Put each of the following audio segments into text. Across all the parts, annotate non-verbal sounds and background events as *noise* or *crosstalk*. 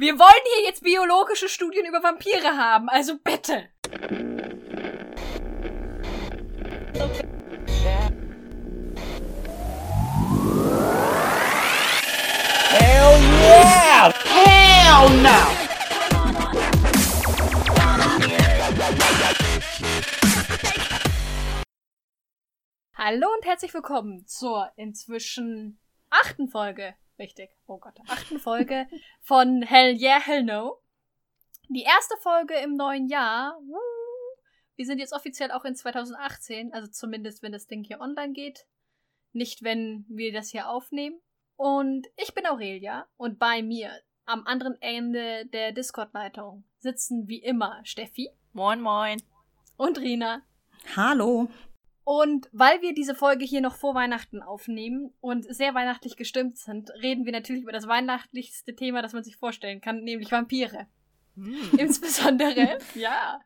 Wir wollen hier jetzt biologische Studien über Vampire haben, also bitte. Hell yeah! Hell no! Hallo und herzlich willkommen zur inzwischen achten Folge, richtig, oh Gott, achten Folge von Hell Yeah, Hell No. Die erste Folge im neuen Jahr. Wir sind jetzt offiziell auch in 2018, also zumindest wenn das Ding hier online geht. Nicht, wenn wir das hier aufnehmen. Und ich bin Aurelia und bei mir am anderen Ende der Discord-Leitung sitzen wie immer Steffi Moin, moin. und Rina. Hallo. Und weil wir diese Folge hier noch vor Weihnachten aufnehmen und sehr weihnachtlich gestimmt sind, reden wir natürlich über das weihnachtlichste Thema, das man sich vorstellen kann, nämlich Vampire. *laughs* Insbesondere, *laughs* ja.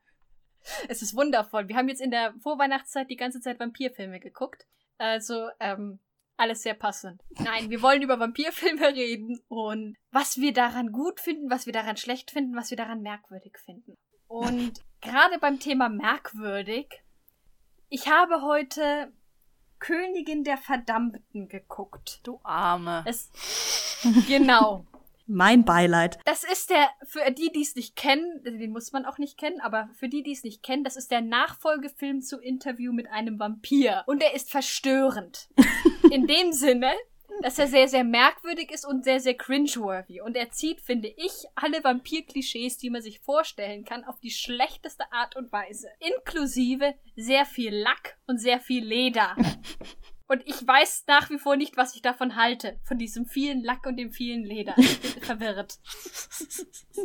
Es ist wundervoll. Wir haben jetzt in der Vorweihnachtszeit die ganze Zeit Vampirfilme geguckt. Also, ähm, alles sehr passend. Nein, wir wollen über Vampirfilme reden und was wir daran gut finden, was wir daran schlecht finden, was wir daran merkwürdig finden. Und *laughs* gerade beim Thema merkwürdig, ich habe heute Königin der Verdammten geguckt. Du Arme. Es, genau. *laughs* Mein Beileid. Das ist der, für die, die es nicht kennen, den muss man auch nicht kennen, aber für die, die es nicht kennen, das ist der Nachfolgefilm zu Interview mit einem Vampir. Und er ist verstörend. *laughs* In dem Sinne, dass er sehr, sehr merkwürdig ist und sehr, sehr cringeworthy. Und er zieht, finde ich, alle Vampir-Klischees, die man sich vorstellen kann, auf die schlechteste Art und Weise. Inklusive sehr viel Lack und sehr viel Leder. *laughs* Und ich weiß nach wie vor nicht, was ich davon halte. Von diesem vielen Lack und dem vielen Leder. Ich bin *laughs* verwirrt.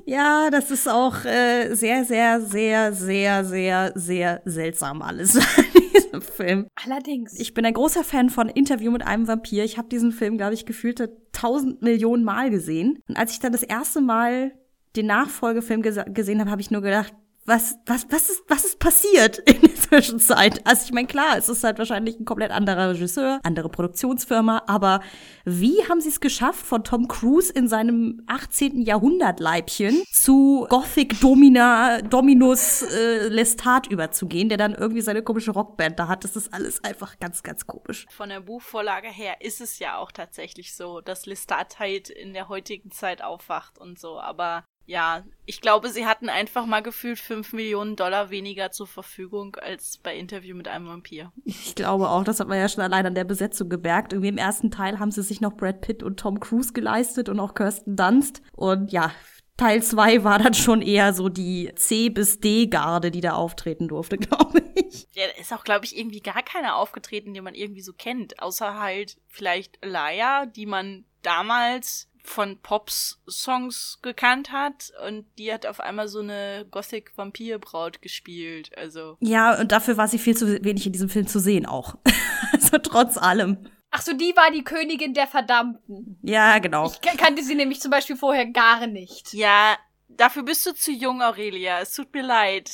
Ja, das ist auch äh, sehr, sehr, sehr, sehr, sehr, sehr seltsam alles *laughs* diesem Film. Allerdings. Ich bin ein großer Fan von Interview mit einem Vampir. Ich habe diesen Film, glaube ich, gefühlte tausend Millionen Mal gesehen. Und als ich dann das erste Mal den Nachfolgefilm gese gesehen habe, habe ich nur gedacht, was, was, was ist, was ist passiert *laughs* in der Zwischenzeit? Also ich meine, klar, es ist halt wahrscheinlich ein komplett anderer Regisseur, andere Produktionsfirma, aber wie haben sie es geschafft, von Tom Cruise in seinem 18. Jahrhundert Leibchen zu Gothic Domina, Dominus äh, Lestat überzugehen, der dann irgendwie seine komische Rockband da hat? Das ist alles einfach ganz, ganz komisch. Von der Buchvorlage her ist es ja auch tatsächlich so, dass Lestat halt in der heutigen Zeit aufwacht und so. Aber ja, ich glaube, sie hatten einfach mal gefühlt 5 Millionen Dollar weniger zur Verfügung als bei Interview mit einem Vampir. Ich glaube auch, das hat man ja schon allein an der Besetzung gemerkt. Irgendwie im ersten Teil haben sie sich noch Brad Pitt und Tom Cruise geleistet und auch Kirsten Dunst. Und ja, Teil 2 war dann schon eher so die C bis D-Garde, die da auftreten durfte, *laughs* glaube ich. Ja, da ist auch, glaube ich, irgendwie gar keiner aufgetreten, den man irgendwie so kennt. Außer halt vielleicht Laia, die man damals von Pops-Songs gekannt hat und die hat auf einmal so eine Gothic-Vampir-Braut gespielt. Also. Ja, und dafür war sie viel zu wenig in diesem Film zu sehen auch. *laughs* also trotz allem. Ach so, die war die Königin der Verdammten. Ja, genau. Ich kan- kannte sie nämlich zum Beispiel vorher gar nicht. Ja, dafür bist du zu jung, Aurelia. Es tut mir leid.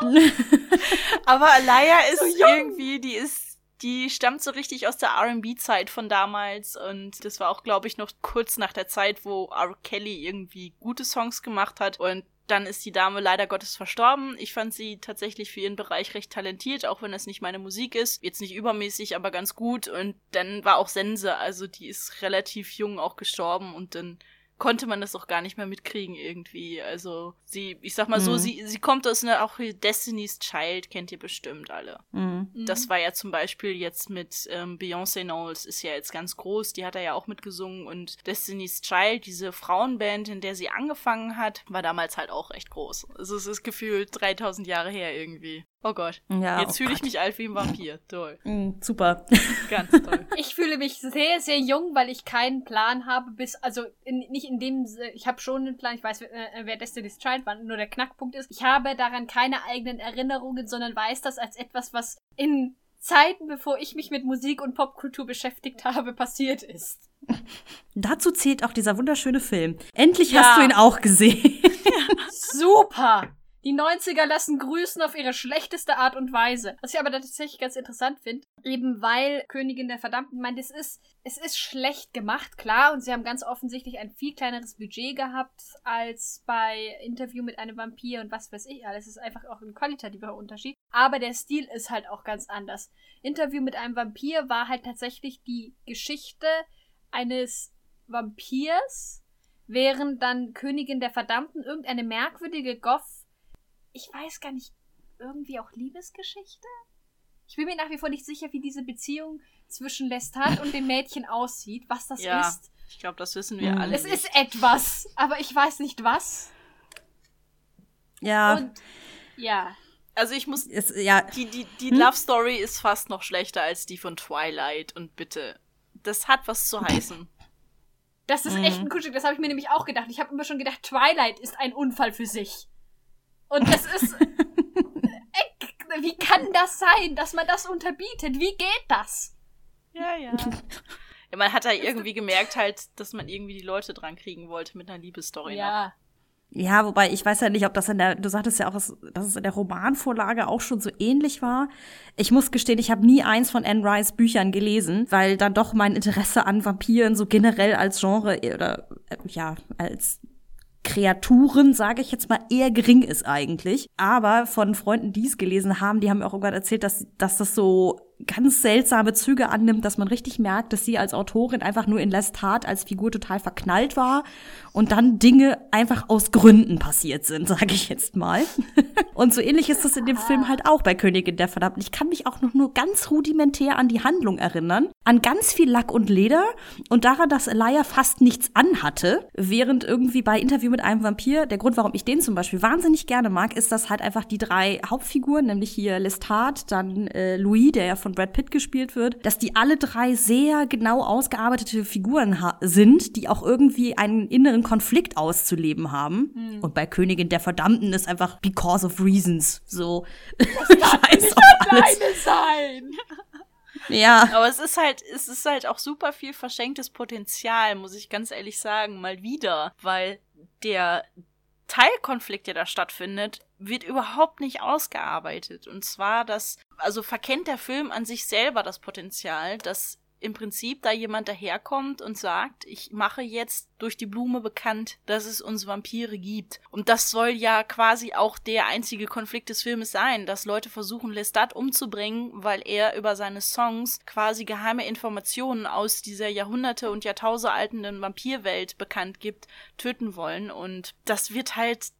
*laughs* Aber Alaya ist So irgendwie, die ist, die stammt so richtig aus der R&B-Zeit von damals und das war auch, glaube ich, noch kurz nach der Zeit, wo R. Kelly irgendwie gute Songs gemacht hat und dann ist die Dame leider Gottes verstorben. Ich fand sie tatsächlich für ihren Bereich recht talentiert, auch wenn es nicht meine Musik ist. Jetzt nicht übermäßig, aber ganz gut. Und dann war auch Sense, also die ist relativ jung auch gestorben und dann konnte man das auch gar nicht mehr mitkriegen irgendwie. Also sie, ich sag mal so, Mhm. sie, sie kommt aus einer auch Destiny's Child, kennt ihr bestimmt alle. Mhm. Das war ja zum Beispiel jetzt mit ähm, Beyoncé Knowles, ist ja jetzt ganz groß, die hat er ja auch mitgesungen und Destiny's Child, diese Frauenband, in der sie angefangen hat, war damals halt auch recht groß. Also es ist gefühlt 3000 Jahre her irgendwie. Oh Gott. Ja, jetzt oh fühle ich mich alt wie ein Vampir. Toll. *laughs* Mhm, super. Ganz toll. Ich fühle mich sehr, sehr jung, weil ich keinen Plan habe, bis, also in, nicht in dem, Si- ich habe schon einen Plan, ich weiß, wer, äh, wer Destiny's Child war, nur der Knackpunkt ist, ich habe daran keine eigenen Erinnerungen, sondern weiß das als etwas, was in Zeiten, bevor ich mich mit Musik und Popkultur beschäftigt habe, passiert ist. *laughs* Dazu zählt auch dieser wunderschöne Film. Endlich Ja. hast du ihn auch gesehen. *laughs* Super! Die 90er lassen grüßen auf ihre schlechteste Art und Weise. Was ich aber tatsächlich ganz interessant finde, eben weil Königin der Verdammten meint, es ist, es ist schlecht gemacht, klar, und sie haben ganz offensichtlich ein viel kleineres Budget gehabt als bei Interview mit einem Vampir und was weiß ich alles. Es ist einfach auch ein qualitativer Unterschied. Aber der Stil ist halt auch ganz anders. Interview mit einem Vampir war halt tatsächlich die Geschichte eines Vampirs, während dann Königin der Verdammten irgendeine merkwürdige Goth, ich weiß gar nicht, irgendwie auch Liebesgeschichte? Ich bin mir nach wie vor nicht sicher, wie diese Beziehung zwischen Lestat und dem Mädchen aussieht, was das Ja. ist. Ich glaube, das wissen wir Mhm. alle. Es nicht. ist etwas, aber ich weiß nicht was. Ja, Und ja. Also ich muss. es, ja, Die, die, die Hm? Love Story ist fast noch schlechter als die von Twilight. Und bitte, das hat was zu heißen. Das ist echt ein Kuschel. Das habe ich mir nämlich auch gedacht. Ich habe immer schon gedacht, Twilight ist ein Unfall für sich. Und das ist. Äh, Wie kann das sein, dass man das unterbietet? Wie geht das? Ja, ja. *laughs* ja man hat da irgendwie gemerkt halt, dass man irgendwie die Leute dran kriegen wollte mit einer Liebesstory. noch. Ja. Ja, wobei ich weiß ja nicht, ob das in der, du sagtest ja auch, dass dass es in der Romanvorlage auch schon so ähnlich war. Ich muss gestehen, ich habe nie eins von Anne Rice Büchern gelesen, weil dann doch mein Interesse an Vampiren so generell als Genre oder äh, ja, als Kreaturen, sage ich jetzt mal, eher gering ist eigentlich. Aber von Freunden, die es gelesen haben, die haben mir auch irgendwann erzählt, dass, dass das so ganz seltsame Züge annimmt, dass man richtig merkt, dass sie als Autorin einfach nur in Lestat als Figur total verknallt war und dann Dinge einfach aus Gründen passiert sind, *laughs* sage ich jetzt mal. *laughs* und so ähnlich ist das in dem Film halt auch bei Königin der Verdammten. Ich kann mich auch noch nur ganz rudimentär an die Handlung erinnern, an ganz viel Lack und Leder und daran, dass Elia fast nichts anhatte, während irgendwie bei Interview mit einem Vampir, der Grund, warum ich den zum Beispiel wahnsinnig gerne mag, ist, dass halt einfach die drei Hauptfiguren, nämlich hier Lestat, dann äh, Louis, der ja von Brad Pitt gespielt wird, dass die alle drei sehr genau ausgearbeitete Figuren ha- sind, die auch irgendwie einen inneren Konflikt auszuleben haben. Und bei Königin der Verdammten ist einfach because of reasons so. *laughs* Scheiß auf alles. sein! Ja. Aber es ist halt, es ist halt auch super viel verschenktes Potenzial, muss ich ganz ehrlich sagen, mal wieder. Weil der Teilkonflikt, der da stattfindet, wird überhaupt nicht ausgearbeitet. Und zwar, dass, also verkennt der Film an sich selber das Potenzial, dass im Prinzip da jemand daherkommt und sagt, ich mache jetzt durch die Blume bekannt, dass es uns Vampire gibt. Und das soll ja quasi auch der einzige Konflikt des Filmes sein, dass Leute versuchen, Lestat umzubringen, weil er über seine Songs quasi geheime Informationen aus dieser Jahrhunderte und Jahrtausende altenden Vampirwelt bekannt gibt, töten wollen. Und das wird halt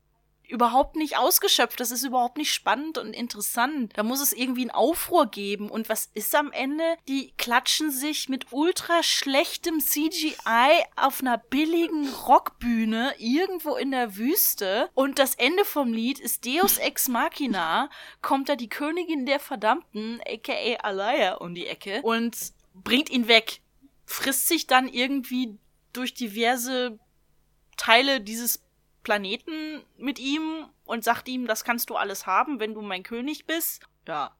überhaupt nicht ausgeschöpft. Das ist überhaupt nicht spannend und interessant. Da muss es irgendwie einen Aufruhr geben. Und was ist am Ende? Die klatschen sich mit ultra schlechtem CGI auf einer billigen Rockbühne irgendwo in der Wüste. Und das Ende vom Lied ist Deus Ex Machina. Kommt da die Königin der Verdammten, aka Alaya, um die Ecke und bringt ihn weg. Frisst sich dann irgendwie durch diverse Teile dieses Planeten mit ihm und sagt ihm, das kannst du alles haben, wenn du mein König bist. Ja,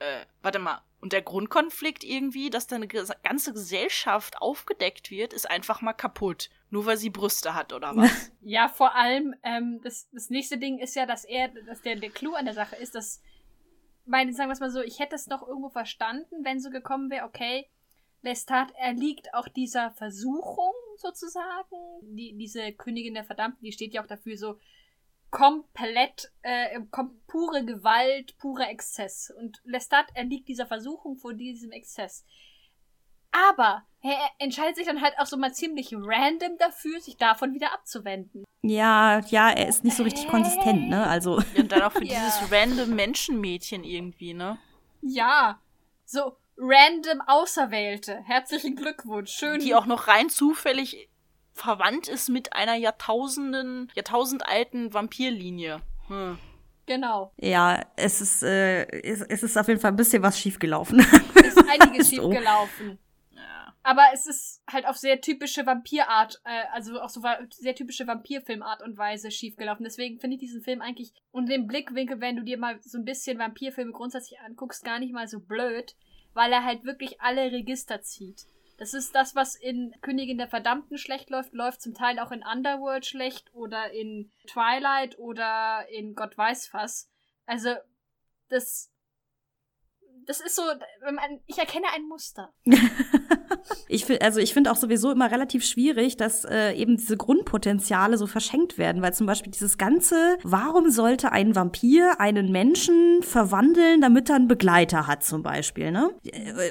äh, warte mal. Und der Grundkonflikt irgendwie, dass deine ganze Gesellschaft aufgedeckt wird, ist einfach mal kaputt. Nur weil sie Brüste hat oder was? *laughs* Ja, vor allem, ähm, das, das nächste Ding ist ja, dass er, dass der, der Clou an der Sache ist, dass, meine, sagen wir es mal so, ich hätte es noch irgendwo verstanden, wenn so gekommen wäre, okay, Lestat erliegt auch dieser Versuchung sozusagen. Die, diese Königin der Verdammten, die steht ja auch dafür so komplett, äh, kom pure Gewalt, purer Exzess. Und Lestat erliegt dieser Versuchung vor diesem Exzess. Aber er entscheidet sich dann halt auch so mal ziemlich random dafür, sich davon wieder abzuwenden. Ja, ja, er ist nicht so richtig konsistent, ne? Also, Und dann auch für *laughs* Ja. dieses random Menschenmädchen irgendwie, ne? Ja, so random Auserwählte. Herzlichen Glückwunsch. Schön. Die auch noch rein zufällig verwandt ist mit einer Jahrtausenden, jahrtausendalten Vampirlinie. Hm. Genau. ja, es ist, äh, es, es ist auf jeden Fall ein bisschen was schiefgelaufen. Es ist einiges *laughs* So. schiefgelaufen. Ja. Aber es ist halt auf sehr typische Vampirart, äh, also auch so sehr typische Vampirfilmart und Weise schiefgelaufen. Deswegen finde ich diesen Film eigentlich unter dem Blickwinkel, wenn du dir mal so ein bisschen Vampirfilme grundsätzlich anguckst, gar nicht mal so blöd, weil er halt wirklich alle Register zieht. Das ist das, was in Königin der Verdammten schlecht läuft, läuft zum Teil auch in Underworld schlecht oder in Twilight oder in Gott weiß was. Also, das das ist so, ich erkenne ein Muster. *laughs* ich find, also ich finde auch sowieso immer relativ schwierig, dass äh, eben diese Grundpotenziale so verschenkt werden, weil zum Beispiel dieses ganze, warum sollte ein Vampir einen Menschen verwandeln, damit er einen Begleiter hat zum Beispiel, ne?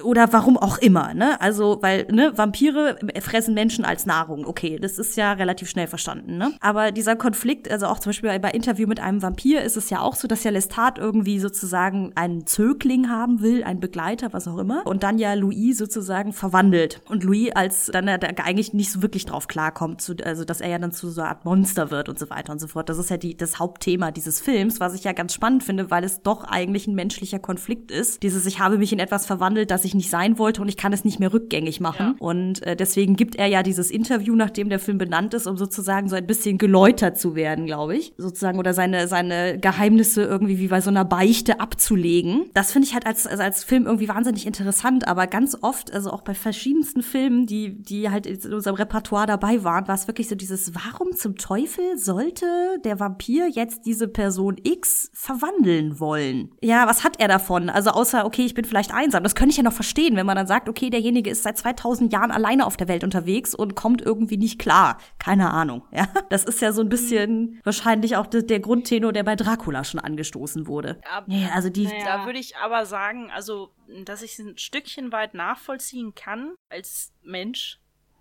Oder warum auch immer, ne? Also, weil, ne, Vampire fressen Menschen als Nahrung, okay, das ist ja relativ schnell verstanden, ne? Aber dieser Konflikt, also auch zum Beispiel bei Interview mit einem Vampir ist es ja auch so, dass ja Lestat irgendwie sozusagen einen Zögling haben will will, ein Begleiter, was auch immer. Und dann ja Louis sozusagen verwandelt. Und Louis als dann er eigentlich nicht so wirklich drauf klarkommt, zu, also dass er ja dann zu so einer Art Monster wird und so weiter und so fort. Das ist ja die, das Hauptthema dieses Films, was ich ja ganz spannend finde, weil es doch eigentlich ein menschlicher Konflikt ist. Dieses, ich habe mich in etwas verwandelt, das ich nicht sein wollte und ich kann es nicht mehr rückgängig machen. Ja. Und äh, deswegen gibt er ja dieses Interview, nachdem der Film benannt ist, um sozusagen so ein bisschen geläutert zu werden, glaube ich. Sozusagen, oder seine, seine Geheimnisse irgendwie wie bei so einer Beichte abzulegen. Das finde ich halt als, also als Film irgendwie wahnsinnig interessant, aber ganz oft, also auch bei verschiedensten Filmen, die, die halt in unserem Repertoire dabei waren, war es wirklich so dieses, warum zum Teufel sollte der Vampir jetzt diese Person X verwandeln wollen? Ja, was hat er davon? Also außer, okay, ich bin vielleicht einsam. Das könnte ich ja noch verstehen, wenn man dann sagt, okay, derjenige ist seit 2000 Jahren alleine auf der Welt unterwegs und kommt irgendwie nicht klar. Keine Ahnung, ja. Das ist ja so ein bisschen wahrscheinlich auch der Grundtenor, der bei Dracula schon angestoßen wurde. Ja, also die. Naja. Da würde ich aber sagen, also, dass ich es ein Stückchen weit nachvollziehen kann als Mensch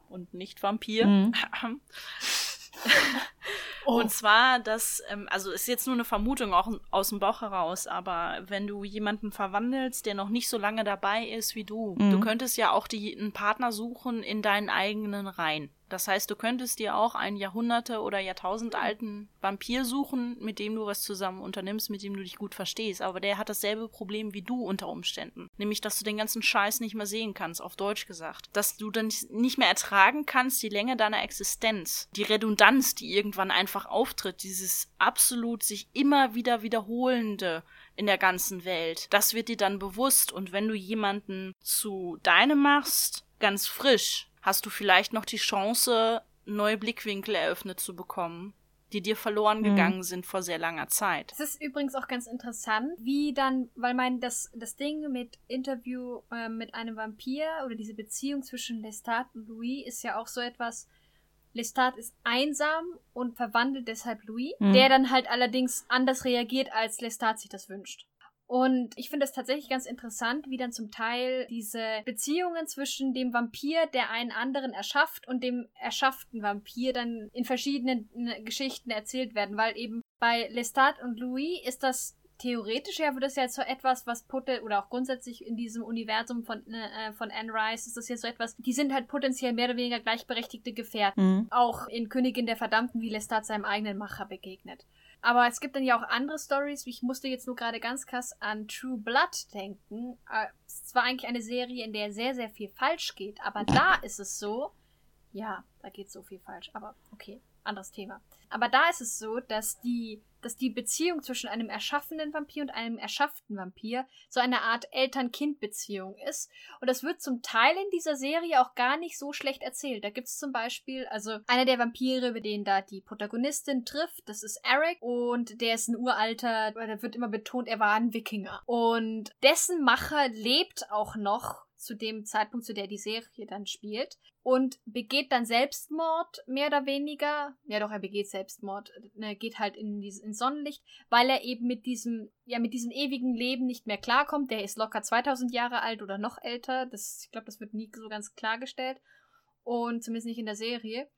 und nicht Vampir. Mhm. *laughs* *laughs* oh. Und zwar, dass, ähm, also ist jetzt nur eine Vermutung auch aus dem Bauch heraus, aber wenn du jemanden verwandelst, der noch nicht so lange dabei ist wie du, mhm. du könntest ja auch die, einen Partner suchen in deinen eigenen Reihen. Das heißt, du könntest dir auch einen Jahrhunderte- oder Jahrtausendalten Vampir suchen, mit dem du was zusammen unternimmst, mit dem du dich gut verstehst. Aber der hat dasselbe Problem wie du unter Umständen. Nämlich, dass du den ganzen Scheiß nicht mehr sehen kannst, auf Deutsch gesagt. Dass du dann nicht mehr ertragen kannst, die Länge deiner Existenz. Die Redundanz, die irgendwann einfach auftritt. Dieses absolut sich immer wieder wiederholende in der ganzen Welt. Das wird dir dann bewusst. Und wenn du jemanden zu deinem machst, ganz frisch, hast du vielleicht noch die Chance, neue Blickwinkel eröffnet zu bekommen, die dir verloren mhm. gegangen mhm. sind vor sehr langer Zeit. Es ist übrigens auch ganz interessant, wie dann, weil mein das das Ding mit Interview äh, mit einem Vampir oder diese Beziehung zwischen Lestat und Louis ist ja auch so etwas. Lestat ist einsam und verwandelt deshalb Louis, mhm. der dann halt allerdings anders reagiert, als Lestat sich das wünscht. Und ich finde es tatsächlich ganz interessant, wie dann zum Teil diese Beziehungen zwischen dem Vampir, der einen anderen erschafft, und dem erschafften Vampir dann in verschiedenen äh, Geschichten erzählt werden, weil eben bei Lestat und Louis ist das theoretisch ja wird das ja so etwas, was Putte oder auch grundsätzlich in diesem Universum von äh, von Anne Rice ist das ja so etwas, die sind halt potenziell mehr oder weniger gleichberechtigte Gefährten. Mhm. Auch in Königin der Verdammten, wie Lestat seinem eigenen Macher begegnet. Aber es gibt dann ja auch andere Stories. Ich musste jetzt nur gerade ganz krass an True Blood denken. Äh, es war eigentlich eine Serie, in der sehr, sehr viel falsch geht. Aber da *laughs* ist es so. Ja, da geht so viel falsch. Aber okay, anderes Thema. Aber da ist es so, dass die dass die Beziehung zwischen einem erschaffenen Vampir und einem erschafften Vampir so eine Art Eltern-Kind-Beziehung ist. Und das wird zum Teil in dieser Serie auch gar nicht so schlecht erzählt. Da gibt es zum Beispiel, also einer der Vampire, über den da die Protagonistin trifft, das ist Eric und der ist ein uralter, da wird immer betont, er war ein Wikinger. Und dessen Macher lebt auch noch zu dem Zeitpunkt, zu der die Serie dann spielt und begeht dann Selbstmord, mehr oder weniger. Ja, doch, er begeht Selbstmord, er geht halt in dieses, ins Sonnenlicht, weil er eben mit diesem, ja, mit diesem ewigen Leben nicht mehr klarkommt. Der ist locker 2000 Jahre alt oder noch älter. Das, ich glaube, das wird nie so ganz klargestellt. Und zumindest nicht in der Serie.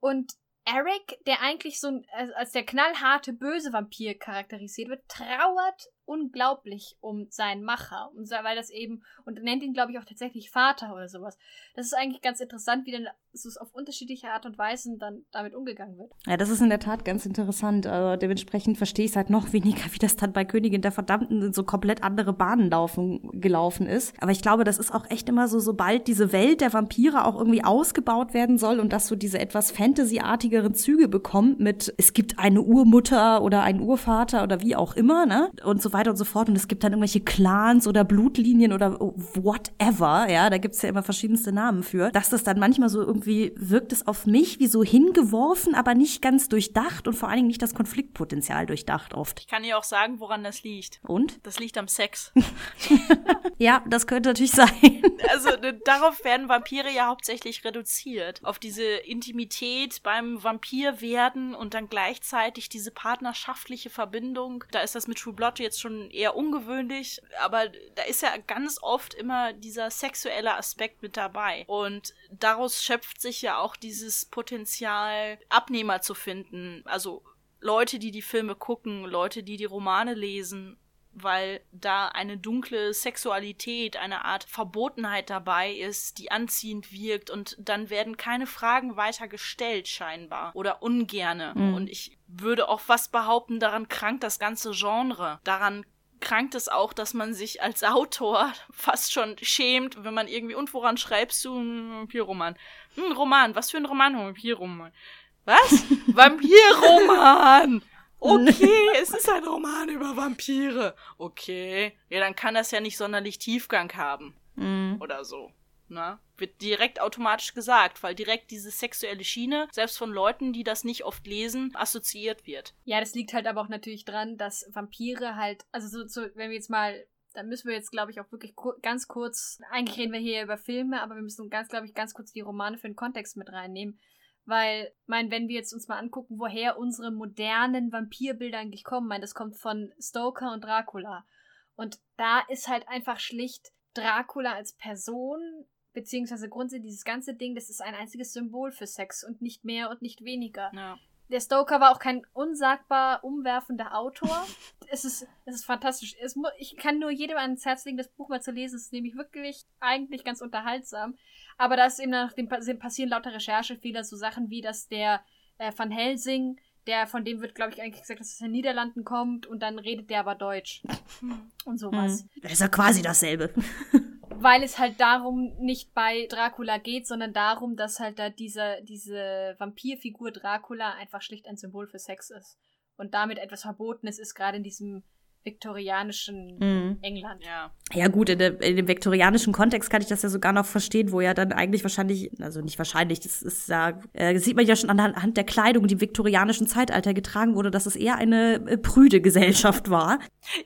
Und Eric, der eigentlich so als der knallharte böse Vampir charakterisiert wird, trauert unglaublich um seinen Macher, weil das eben und nennt ihn glaube ich auch tatsächlich Vater oder sowas. Das ist eigentlich ganz interessant, wie dann so auf unterschiedliche Art und Weisen dann damit umgegangen wird. Ja, das ist in der Tat ganz interessant. Also dementsprechend verstehe ich es halt noch weniger, wie das dann bei Königin der Verdammten in so komplett andere Bahnen laufen, gelaufen ist. Aber ich glaube, das ist auch echt immer so, sobald diese Welt der Vampire auch irgendwie ausgebaut werden soll und dass so diese etwas Fantasy-artigeren Züge bekommt mit, es gibt eine Urmutter oder einen Urvater oder wie auch immer, ne? Und so weiter und so fort. Und es gibt dann irgendwelche Clans oder Blutlinien oder whatever. Ja, da gibt's ja immer verschiedenste Namen für. Dass das dann manchmal so irgendwie wirkt es auf mich wie so hingeworfen, aber nicht ganz durchdacht und vor allen Dingen nicht das Konfliktpotenzial durchdacht oft. Ich kann dir auch sagen, woran das liegt. Und? Das liegt am Sex. *laughs* ja, das könnte natürlich sein. *laughs* also darauf werden Vampire ja hauptsächlich reduziert. Auf diese Intimität beim Vampir werden und dann gleichzeitig diese partnerschaftliche Verbindung. Da ist das mit True Blood jetzt schon eher ungewöhnlich, aber da ist ja ganz oft immer dieser sexuelle Aspekt mit dabei. Und daraus schöpft sich ja auch dieses Potenzial, Abnehmer zu finden. Also Leute, die die Filme gucken, Leute, die die Romane lesen weil da eine dunkle Sexualität, eine Art Verbotenheit dabei ist, die anziehend wirkt und dann werden keine Fragen weiter gestellt scheinbar oder ungerne. Mhm. Und ich würde auch fast behaupten, daran krankt das ganze Genre. Daran krankt es auch, dass man sich als Autor *laughs* fast schon schämt, wenn man irgendwie, und woran schreibst du einen Vampirroman? Ein Roman, was für ein Roman? Ein Vampirroman. Was? *laughs* Vampirroman! Okay, *laughs* es ist ein Roman über Vampire. Okay. Ja, dann kann das ja nicht sonderlich Tiefgang haben. Mhm. Oder so. Na? Wird direkt automatisch gesagt, weil direkt diese sexuelle Schiene, selbst von Leuten, die das nicht oft lesen, assoziiert wird. Ja, das liegt halt aber auch natürlich dran, dass Vampire halt, also so, so wenn wir jetzt mal da müssen wir jetzt, glaube ich, auch wirklich kur ganz kurz, eigentlich reden wir hier über Filme, aber wir müssen ganz, glaube ich, ganz kurz die Romane für den Kontext mit reinnehmen. Weil, mein, wenn wir jetzt uns mal angucken, woher unsere modernen Vampirbilder eigentlich kommen, mein, das kommt von Stoker und Dracula. Und da ist halt einfach schlicht Dracula als Person, beziehungsweise grundsätzlich dieses ganze Ding, das ist ein einziges Symbol für Sex und nicht mehr und nicht weniger. Ja. Der Stoker war auch kein unsagbar umwerfender Autor. *laughs* es, ist, es ist fantastisch. Es, ich kann nur jedem ans Herz legen, das Buch mal zu lesen. Es ist nämlich wirklich eigentlich ganz unterhaltsam. Aber da ist eben nach dem passieren lauter Recherchefehler, so Sachen wie, dass der äh, Van Helsing, der, von dem wird, glaube ich, eigentlich gesagt, dass er aus den Niederlanden kommt und dann redet der aber Deutsch. und sowas. Hm. Das ist ja quasi dasselbe. Weil es halt darum nicht bei Dracula geht, sondern darum, dass halt da diese, diese Vampirfigur Dracula einfach schlicht ein Symbol für Sex ist. Und damit etwas Verbotenes ist, gerade in diesem viktorianischen mhm. England. Ja. ja, gut, in, der, in, dem viktorianischen Kontext kann ich das ja sogar noch verstehen, wo ja dann eigentlich wahrscheinlich, also nicht wahrscheinlich, das ist ja, äh, sieht man ja schon anhand der Kleidung, die im viktorianischen Zeitalter getragen wurde, dass es eher eine äh, prüde Gesellschaft war.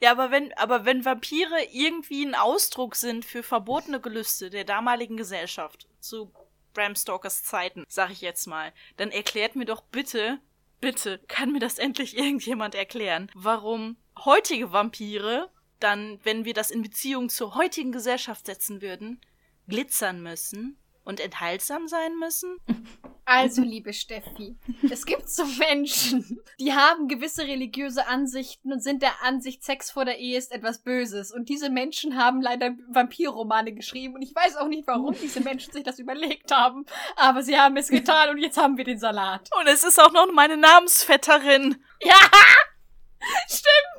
Ja, aber wenn, aber wenn Vampire irgendwie ein Ausdruck sind für verbotene Gelüste der damaligen Gesellschaft, zu Bram Stokers Zeiten, sag ich jetzt mal, dann erklärt mir doch bitte, bitte, kann mir das endlich *laughs* irgendjemand erklären, warum heutige Vampire dann, wenn wir das in Beziehung zur heutigen Gesellschaft setzen würden, glitzern müssen und enthaltsam sein müssen? Also, liebe Steffi, es gibt so Menschen, die haben gewisse religiöse Ansichten und sind der Ansicht, Sex vor der Ehe ist etwas Böses. Und diese Menschen haben leider Vampirromane geschrieben. Und ich weiß auch nicht, warum diese Menschen sich das überlegt haben. Aber sie haben es getan und jetzt haben wir den Salat. Und es ist auch noch meine Namensvetterin. Ja! *laughs* Stimmt!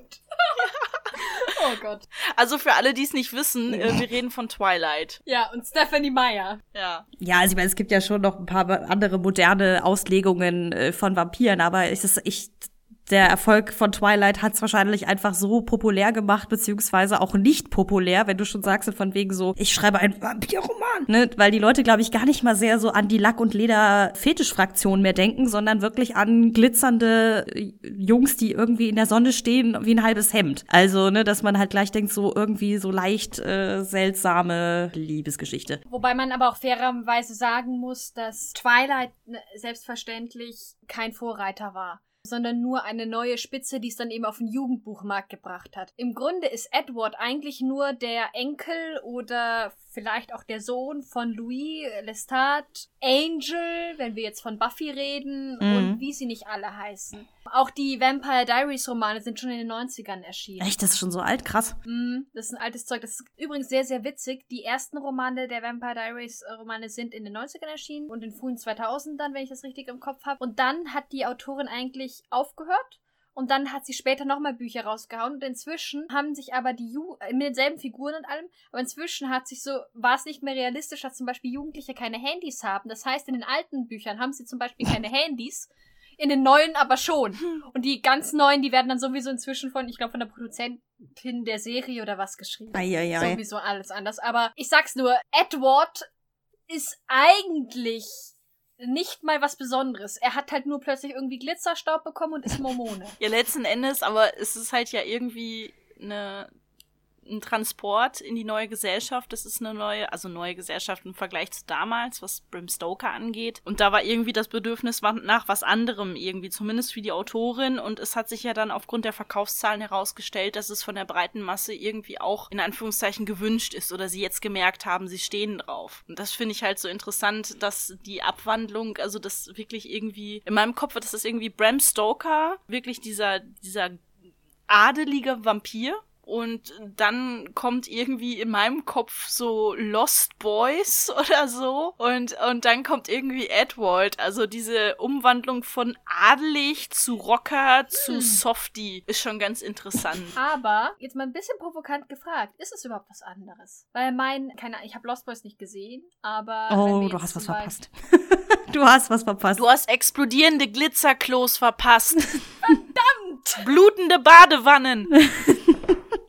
*laughs* oh Gott. Also für alle, die es nicht wissen, äh, wir reden von Twilight. Ja, und Stephanie Meyer. Ja. Ja, also ich meine, es gibt ja schon noch ein paar andere moderne Auslegungen äh, von Vampiren, aber ich, ich der Erfolg von Twilight hat es wahrscheinlich einfach so populär gemacht, beziehungsweise auch nicht populär, wenn du schon sagst, von wegen so, ich schreibe einen Vampirroman. Ne? Weil die Leute, glaube ich, gar nicht mal sehr so an die Lack- und Leder-Fetischfraktion mehr denken, sondern wirklich an glitzernde äh, Jungs, die irgendwie in der Sonne stehen wie ein halbes Hemd. Also, ne, dass man halt gleich denkt, so irgendwie so leicht äh, seltsame Liebesgeschichte. Wobei man aber auch fairerweise sagen muss, dass Twilight ne, selbstverständlich kein Vorreiter war sondern nur eine neue Spitze, die es dann eben auf den Jugendbuchmarkt gebracht hat. Im Grunde ist Edward eigentlich nur der Enkel oder vielleicht auch der Sohn von Louis Lestat, Angel, wenn wir jetzt von Buffy reden mhm. und wie sie nicht alle heißen. Auch die Vampire Diaries Romane sind schon in den 90ern erschienen. Echt, das ist schon so alt, krass. Mhm, das ist ein altes Zeug. Das ist übrigens sehr, sehr witzig. Die ersten Romane der Vampire Diaries Romane sind in den 90ern erschienen und in frühen 2000ern, wenn ich das richtig im Kopf habe. Und dann hat die Autorin eigentlich aufgehört und dann hat sie später nochmal Bücher rausgehauen. Und inzwischen haben sich aber die Ju äh, mit denselben Figuren und allem, aber inzwischen hat sich so, war es nicht mehr realistisch, dass zum Beispiel Jugendliche keine Handys haben. Das heißt, in den alten Büchern haben sie zum Beispiel keine *laughs* Handys. In den neuen aber schon. Und die ganz neuen, die werden dann sowieso inzwischen von, ich glaube, von der Produzentin der Serie oder was geschrieben. Eieiei. Sowieso alles anders. Aber ich sag's nur, Edward ist eigentlich nicht mal was Besonderes. Er hat halt nur plötzlich irgendwie Glitzerstaub bekommen und ist Mormone. *laughs* Ja, letzten Endes, aber es ist halt ja irgendwie eine ein Transport in die neue Gesellschaft. Das ist eine neue, also neue Gesellschaft im Vergleich zu damals, was Bram Stoker angeht. Und da war irgendwie das Bedürfnis nach was anderem irgendwie, zumindest für die Autorin. Und es hat sich ja dann aufgrund der Verkaufszahlen herausgestellt, dass es von der breiten Masse irgendwie auch in Anführungszeichen gewünscht ist oder sie jetzt gemerkt haben, sie stehen drauf. Und das finde ich halt so interessant, dass die Abwandlung, also das wirklich irgendwie, in meinem Kopf wird das irgendwie Bram Stoker, wirklich dieser, dieser adelige Vampir, und dann kommt irgendwie in meinem Kopf so Lost Boys *laughs* oder so und und dann kommt irgendwie Edward, also diese Umwandlung von adelig zu Rocker hm. zu Softie ist schon ganz interessant. Aber jetzt mal ein bisschen provokant gefragt, ist es überhaupt was anderes? Weil mein keine ich habe Lost Boys nicht gesehen, aber Oh, du hast was verpasst. *laughs* du hast was verpasst. Du hast explodierende Glitzerklos verpasst. *laughs* Verdammt! Blutende Badewannen.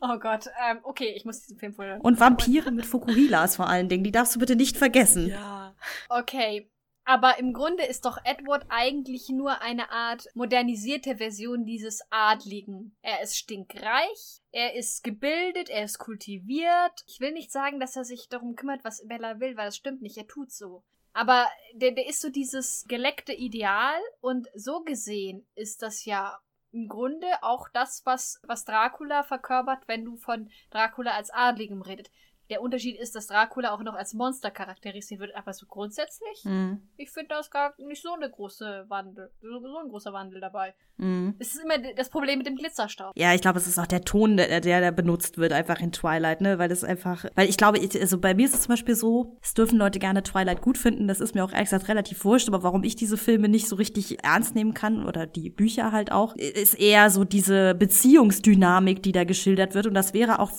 Oh Gott, ähm, okay, ich muss diesen Film vorher. Und Vampire mit Fukuhilas vor allen Dingen, die darfst du bitte nicht vergessen. Ja. Okay. Aber im Grunde ist doch Edward eigentlich nur eine Art modernisierte Version dieses Adligen. Er ist stinkreich, er ist gebildet, er ist kultiviert. Ich will nicht sagen, dass er sich darum kümmert, was Bella will, weil das stimmt nicht, er tut so. Aber der, der ist so dieses geleckte Ideal und so gesehen ist das ja im Grunde auch das, was, was Dracula verkörpert, wenn du von Dracula als Adligem redet. Der Unterschied ist, dass Dracula auch noch als Monster charakterisiert wird, aber so grundsätzlich, Mhm. ich finde da ist gar nicht so eine große Wandel, so, so ein großer Wandel dabei. Mhm. Es ist immer das Problem mit dem Glitzerstaub. Ja, ich glaube, es ist auch der Ton, der, der da benutzt wird, einfach in Twilight, ne? Weil das einfach, weil ich glaube, ich, also bei mir ist es zum Beispiel so, es dürfen Leute gerne Twilight gut finden, das ist mir auch ehrlich gesagt relativ wurscht, aber warum ich diese Filme nicht so richtig ernst nehmen kann oder die Bücher halt auch, ist eher so diese Beziehungsdynamik, die da geschildert wird und das wäre auch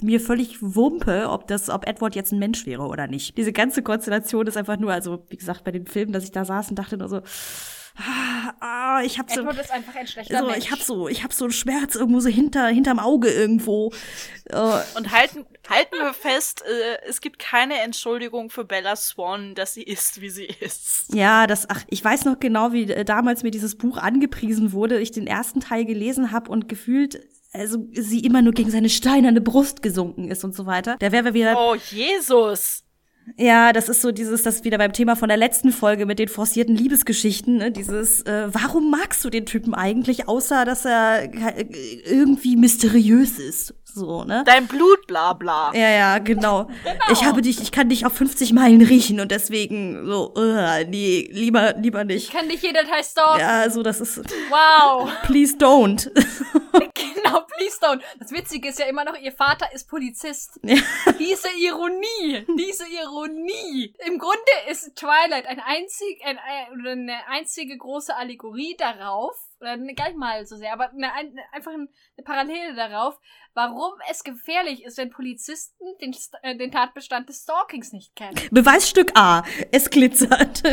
mir völlig Wumpe, ob das, ob Edward jetzt ein Mensch wäre oder nicht. Diese ganze Konstellation ist einfach nur, also wie gesagt, bei den Filmen, dass ich da saß und dachte nur so, ah, ah, ich hab so, Edward ist einfach ein schlechter so, Mensch. ich hab so, ich hab so einen Schmerz irgendwo so hinter, hinterm Auge irgendwo. Äh, Und halten, halten wir fest, äh, es gibt keine Entschuldigung für Bella Swan, dass sie ist, wie sie ist. ja, das, ach, ich weiß noch genau, wie äh, damals mir dieses Buch angepriesen wurde, ich den ersten Teil gelesen habe und gefühlt, also sie immer nur gegen seine steinerne Brust gesunken ist und so weiter. Da wären wir wieder, Oh, Jesus! ja, das ist so dieses, das ist wieder beim Thema von der letzten Folge mit den forcierten Liebesgeschichten, ne? dieses, äh, warum magst du den Typen eigentlich, außer dass er äh, irgendwie mysteriös ist, so, ne? Dein Blut, bla bla. Ja, ja, genau. Ich habe dich, ich kann dich auf 50 Meilen riechen und deswegen so, uh, nee, lieber, lieber ich nicht. kann nicht jeder Teil stalken. Ja, so, das ist, Wow. please don't. *laughs* Genau, please don't. Das Witzige ist ja immer noch, ihr Vater ist Polizist. Ja. *laughs* Diese Ironie, diese Ironie. Im Grunde ist Twilight ein einzig, ein, oder eine einzige große Allegorie darauf, oder gar nicht mal so sehr, aber eine, ein, einfach eine Parallele darauf, warum es gefährlich ist, wenn Polizisten den, äh, den Tatbestand des Stalkings nicht kennen. Beweisstück A, es glitzert. *laughs*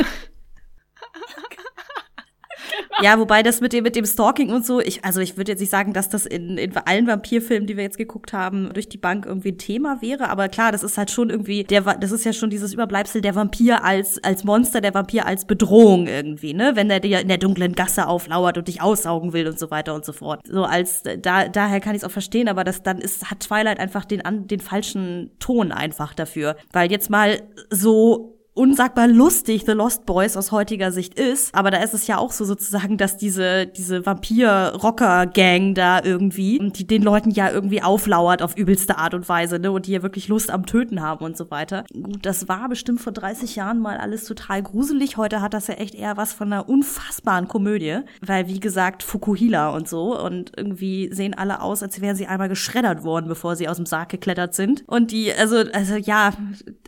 Ja, wobei das mit dem, mit dem Stalking und so, ich, also ich würde jetzt nicht sagen, dass das in, in allen Vampirfilmen, die wir jetzt geguckt haben, durch die Bank irgendwie ein Thema wäre, aber klar, das ist halt schon irgendwie, der, das ist ja schon dieses Überbleibsel der Vampir als, als Monster, der Vampir als Bedrohung irgendwie, ne, wenn der dir in der dunklen Gasse auflauert und dich aussaugen will und so weiter und so fort. So als, da, daher kann ich es auch verstehen, aber das dann ist, hat Twilight einfach den, an, den falschen Ton einfach dafür, weil jetzt mal so unsagbar lustig The Lost Boys aus heutiger Sicht ist, aber da ist es ja auch so sozusagen, dass diese diese Vampir-Rocker-Gang da irgendwie, die den Leuten ja irgendwie auflauert auf übelste Art und Weise, ne, und die ja wirklich Lust am Töten haben und so weiter. Gut, das war bestimmt vor 30 Jahren mal alles total gruselig. Heute hat das ja echt eher was von einer unfassbaren Komödie, weil wie gesagt Fukuhila und so und irgendwie sehen alle aus, als wären sie einmal geschreddert worden, bevor sie aus dem Sarg geklettert sind. Und die, also also ja,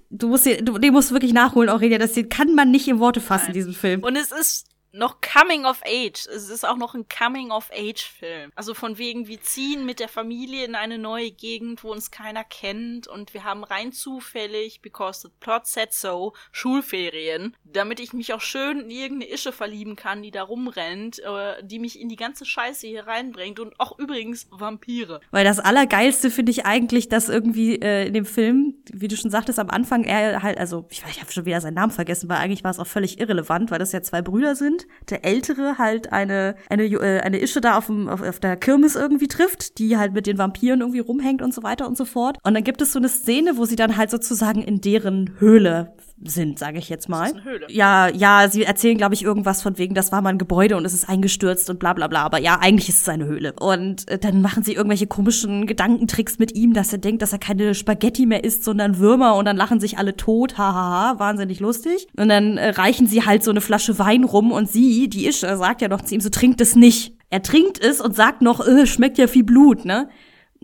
du musst dir, du, den musst du wirklich nachholen, Aurelia. Das den kann man nicht in Worte fassen, diesen Film. Und es ist noch Coming of Age. Es ist auch noch ein Coming of Age Film. Also von wegen, wir ziehen mit der Familie in eine neue Gegend, wo uns keiner kennt und wir haben rein zufällig, because the plot said so, Schulferien, damit ich mich auch schön in irgendeine Ische verlieben kann, die da rumrennt, äh, die mich in die ganze Scheiße hier reinbringt und auch übrigens Vampire. Weil das Allergeilste finde ich eigentlich, dass irgendwie äh, in dem Film, wie du schon sagtest, am Anfang er halt, also ich ich habe schon wieder seinen Namen vergessen, weil eigentlich war es auch völlig irrelevant, weil das ja zwei Brüder sind. Der Ältere halt eine eine äh, eine Ische da auf, dem, auf, auf der Kirmes irgendwie trifft, die halt mit den Vampiren irgendwie rumhängt und so weiter und so fort. Und dann gibt es so eine Szene, wo sie dann halt sozusagen in deren Höhle sind, sage ich jetzt mal. Das ist eine Höhle. Ja, ja, sie erzählen, glaube ich, irgendwas von wegen, das war mal ein Gebäude und es ist eingestürzt und bla bla bla. Aber ja, eigentlich ist es eine Höhle. Und äh, dann machen sie irgendwelche komischen Gedankentricks mit ihm, dass er denkt, dass er keine Spaghetti mehr isst, sondern Würmer und dann lachen sich alle tot. Hahaha, wahnsinnig lustig. Und dann äh, reichen sie halt so eine Flasche Wein rum und sie, die Ische, sagt ja noch zu ihm, so trinkt es nicht. Er trinkt es und sagt noch, äh, schmeckt ja wie Blut, ne?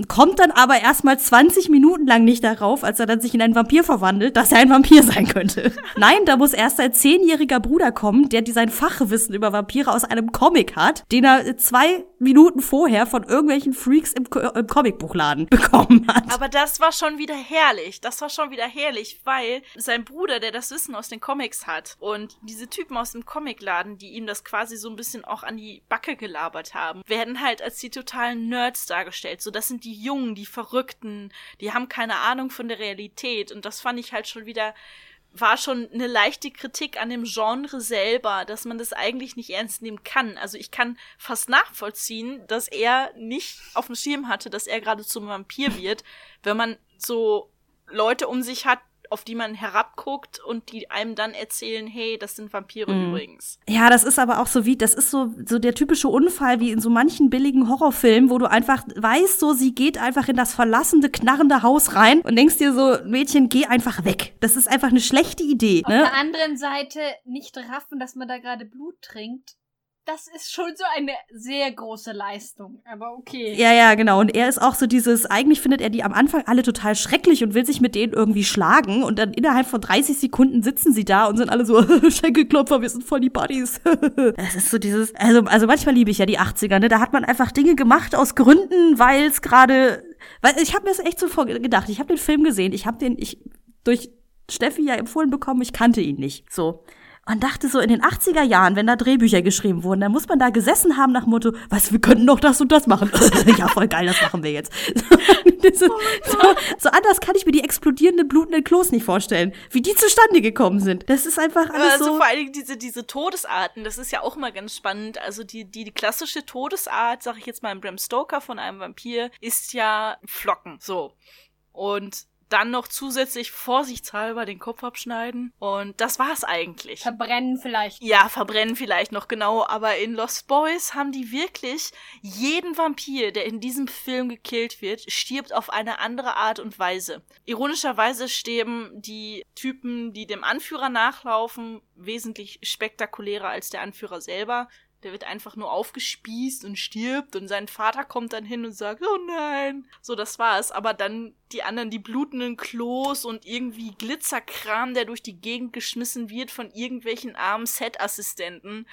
Kommt dann aber erstmal 20 Minuten lang nicht darauf, als er dann sich in einen Vampir verwandelt, dass er ein Vampir *laughs* sein könnte. Nein, da muss erst sein zehnjähriger Bruder kommen, der sein Fachwissen über Vampire aus einem Comic hat, den er zwei Minuten vorher von irgendwelchen Freaks im, im Comicbuchladen *laughs* bekommen hat. Aber das war schon wieder herrlich. Das war schon wieder herrlich, weil sein Bruder, der das Wissen aus den Comics hat und diese Typen aus dem Comicladen, die ihm das quasi so ein bisschen auch an die Backe gelabert haben, werden halt als die totalen Nerds dargestellt. So, das sind die Jungen, die Verrückten, die haben keine Ahnung von der Realität. Und das fand ich halt schon wieder war schon eine leichte Kritik an dem Genre selber, dass man das eigentlich nicht ernst nehmen kann. Also ich kann fast nachvollziehen, dass er nicht auf dem Schirm hatte, dass er gerade zum Vampir wird, wenn man so Leute um sich hat, auf die man herabguckt und die einem dann erzählen, hey, das sind Vampire Mhm. übrigens. Ja, das ist aber auch so wie, das ist so, so der typische Unfall wie in so manchen billigen Horrorfilmen, wo du einfach weißt, so, sie geht einfach in das verlassene, knarrende Haus rein und denkst dir so, Mädchen, geh einfach weg. Das ist einfach eine schlechte Idee, Auf ne? der anderen Seite nicht raffen, dass man da gerade Blut trinkt. Das ist schon so eine sehr große Leistung. Aber okay. Ja, ja, genau. Und er ist auch so dieses, eigentlich findet er die am Anfang alle total schrecklich und will sich mit denen irgendwie schlagen. Und dann innerhalb von 30 Sekunden sitzen sie da und sind alle so, *laughs* Schenkelklopfer, wir sind voll die Buddies. *laughs* Es ist so dieses, also, also manchmal liebe ich ja die 80er, ne? Da hat man einfach Dinge gemacht aus Gründen, weil es gerade, weil ich habe mir das echt so gedacht. Ich habe den Film gesehen, ich habe den, ich durch Steffi ja empfohlen bekommen, ich kannte ihn nicht. So. Und dachte so, in den 80er Jahren, wenn da Drehbücher geschrieben wurden, dann muss man da gesessen haben nach Motto, was, wir könnten doch das und das machen. *laughs* ja, voll geil, das machen wir jetzt. *laughs* Ist- so, so anders kann ich mir die explodierenden, blutenden Klos nicht vorstellen, wie die zustande gekommen sind. Das ist einfach alles Also so. vor allen Dingen diese, diese Todesarten, das ist ja auch immer ganz spannend. Also die, die, die klassische Todesart, sag ich jetzt mal im Bram Stoker von einem Vampir, ist ja Flocken. So. Und dann noch zusätzlich vorsichtshalber den Kopf abschneiden. Und das war's eigentlich. Verbrennen vielleicht. Ja, verbrennen vielleicht noch genau, aber in Lost Boys haben die wirklich jeden Vampir, der in diesem Film gekillt wird, stirbt auf eine andere Art und Weise. Ironischerweise sterben die Typen, die dem Anführer nachlaufen, wesentlich spektakulärer als der Anführer selber. Der wird einfach nur aufgespießt und stirbt und sein Vater kommt dann hin und sagt, oh nein. So, das war's. Aber dann die anderen, die blutenden Klos und irgendwie Glitzerkram, der durch die Gegend geschmissen wird von irgendwelchen armen Set-Assistenten.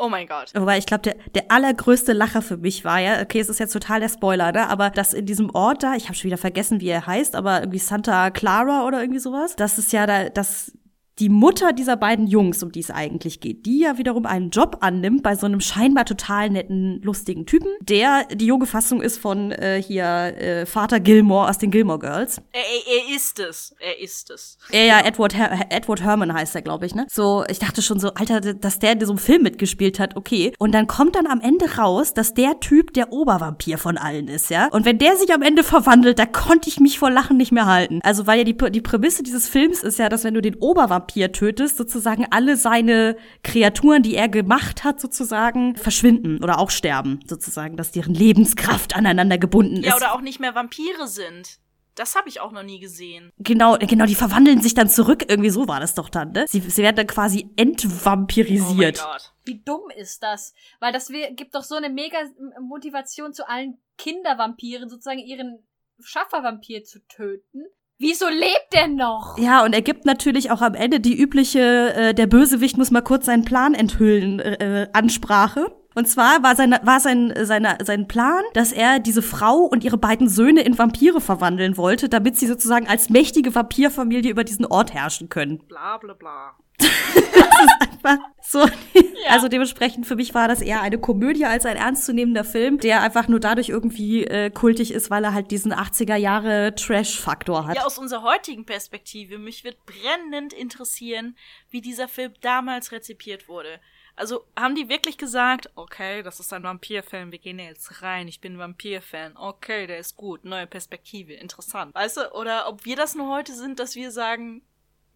Oh mein Gott. Wobei ich glaube, der, der allergrößte Lacher für mich war ja, okay, es ist jetzt total der Spoiler, ne? Aber dass in diesem Ort da, ich habe schon wieder vergessen, wie er heißt, aber irgendwie Santa Clara oder irgendwie sowas, das ist ja da, das die Mutter dieser beiden Jungs, um die es eigentlich geht, die ja wiederum einen Job annimmt bei so einem scheinbar total netten, lustigen Typen, der die junge Fassung ist von äh, hier äh, Vater Gilmore aus den Gilmore Girls. Er, er, er ist es. Er ist es. Ja, ja, Edward, Her Edward Herman heißt er, glaube ich, ne? So, ich dachte schon so, Alter, dass der in so einem Film mitgespielt hat, okay. Und dann kommt dann am Ende raus, dass der Typ der Obervampir von allen ist, ja? Und wenn der sich am Ende verwandelt, da konnte ich mich vor Lachen nicht mehr halten. Also, weil ja die, die Prämisse dieses Films ist ja, dass wenn du den Obervampir tötest, sozusagen alle seine Kreaturen, die er gemacht hat, sozusagen verschwinden oder auch sterben, sozusagen, dass deren Lebenskraft aneinander gebunden Ja, ist. oder auch nicht mehr Vampire sind. Das habe ich auch noch nie gesehen. Genau, genau, die verwandeln sich dann zurück. Irgendwie so war das doch dann, ne? Sie, sie werden dann quasi Oh mein entvampirisiert. Gott. Wie dumm ist das? Weil das gibt doch so eine mega Motivation zu allen Kindervampiren, sozusagen ihren Schaffervampir zu töten. Wieso lebt der noch? Ja, und er gibt natürlich auch am Ende die übliche, äh, der Bösewicht muss mal kurz seinen Plan enthüllen, äh, äh Ansprache. Und zwar war, sein, war sein, seine, sein Plan, dass er diese Frau und ihre beiden Söhne in Vampire verwandeln wollte, damit sie sozusagen als mächtige Vampirfamilie über diesen Ort herrschen können. Bla bla bla. das ist einfach so. Ja. Also dementsprechend für mich war das eher eine Komödie als ein ernstzunehmender Film, der einfach nur dadurch irgendwie äh, kultig ist, weil er halt diesen 80er Jahre Trash-Faktor hat. Ja, aus unserer heutigen Perspektive, mich wird brennend interessieren, wie dieser Film damals rezipiert wurde. Also haben die wirklich gesagt, okay, das ist ein Vampirfilm, wir gehen jetzt rein, ich bin Vampirfan, okay, der ist gut, neue Perspektive, interessant. Weißt du, oder ob wir das nur heute sind, dass wir sagen,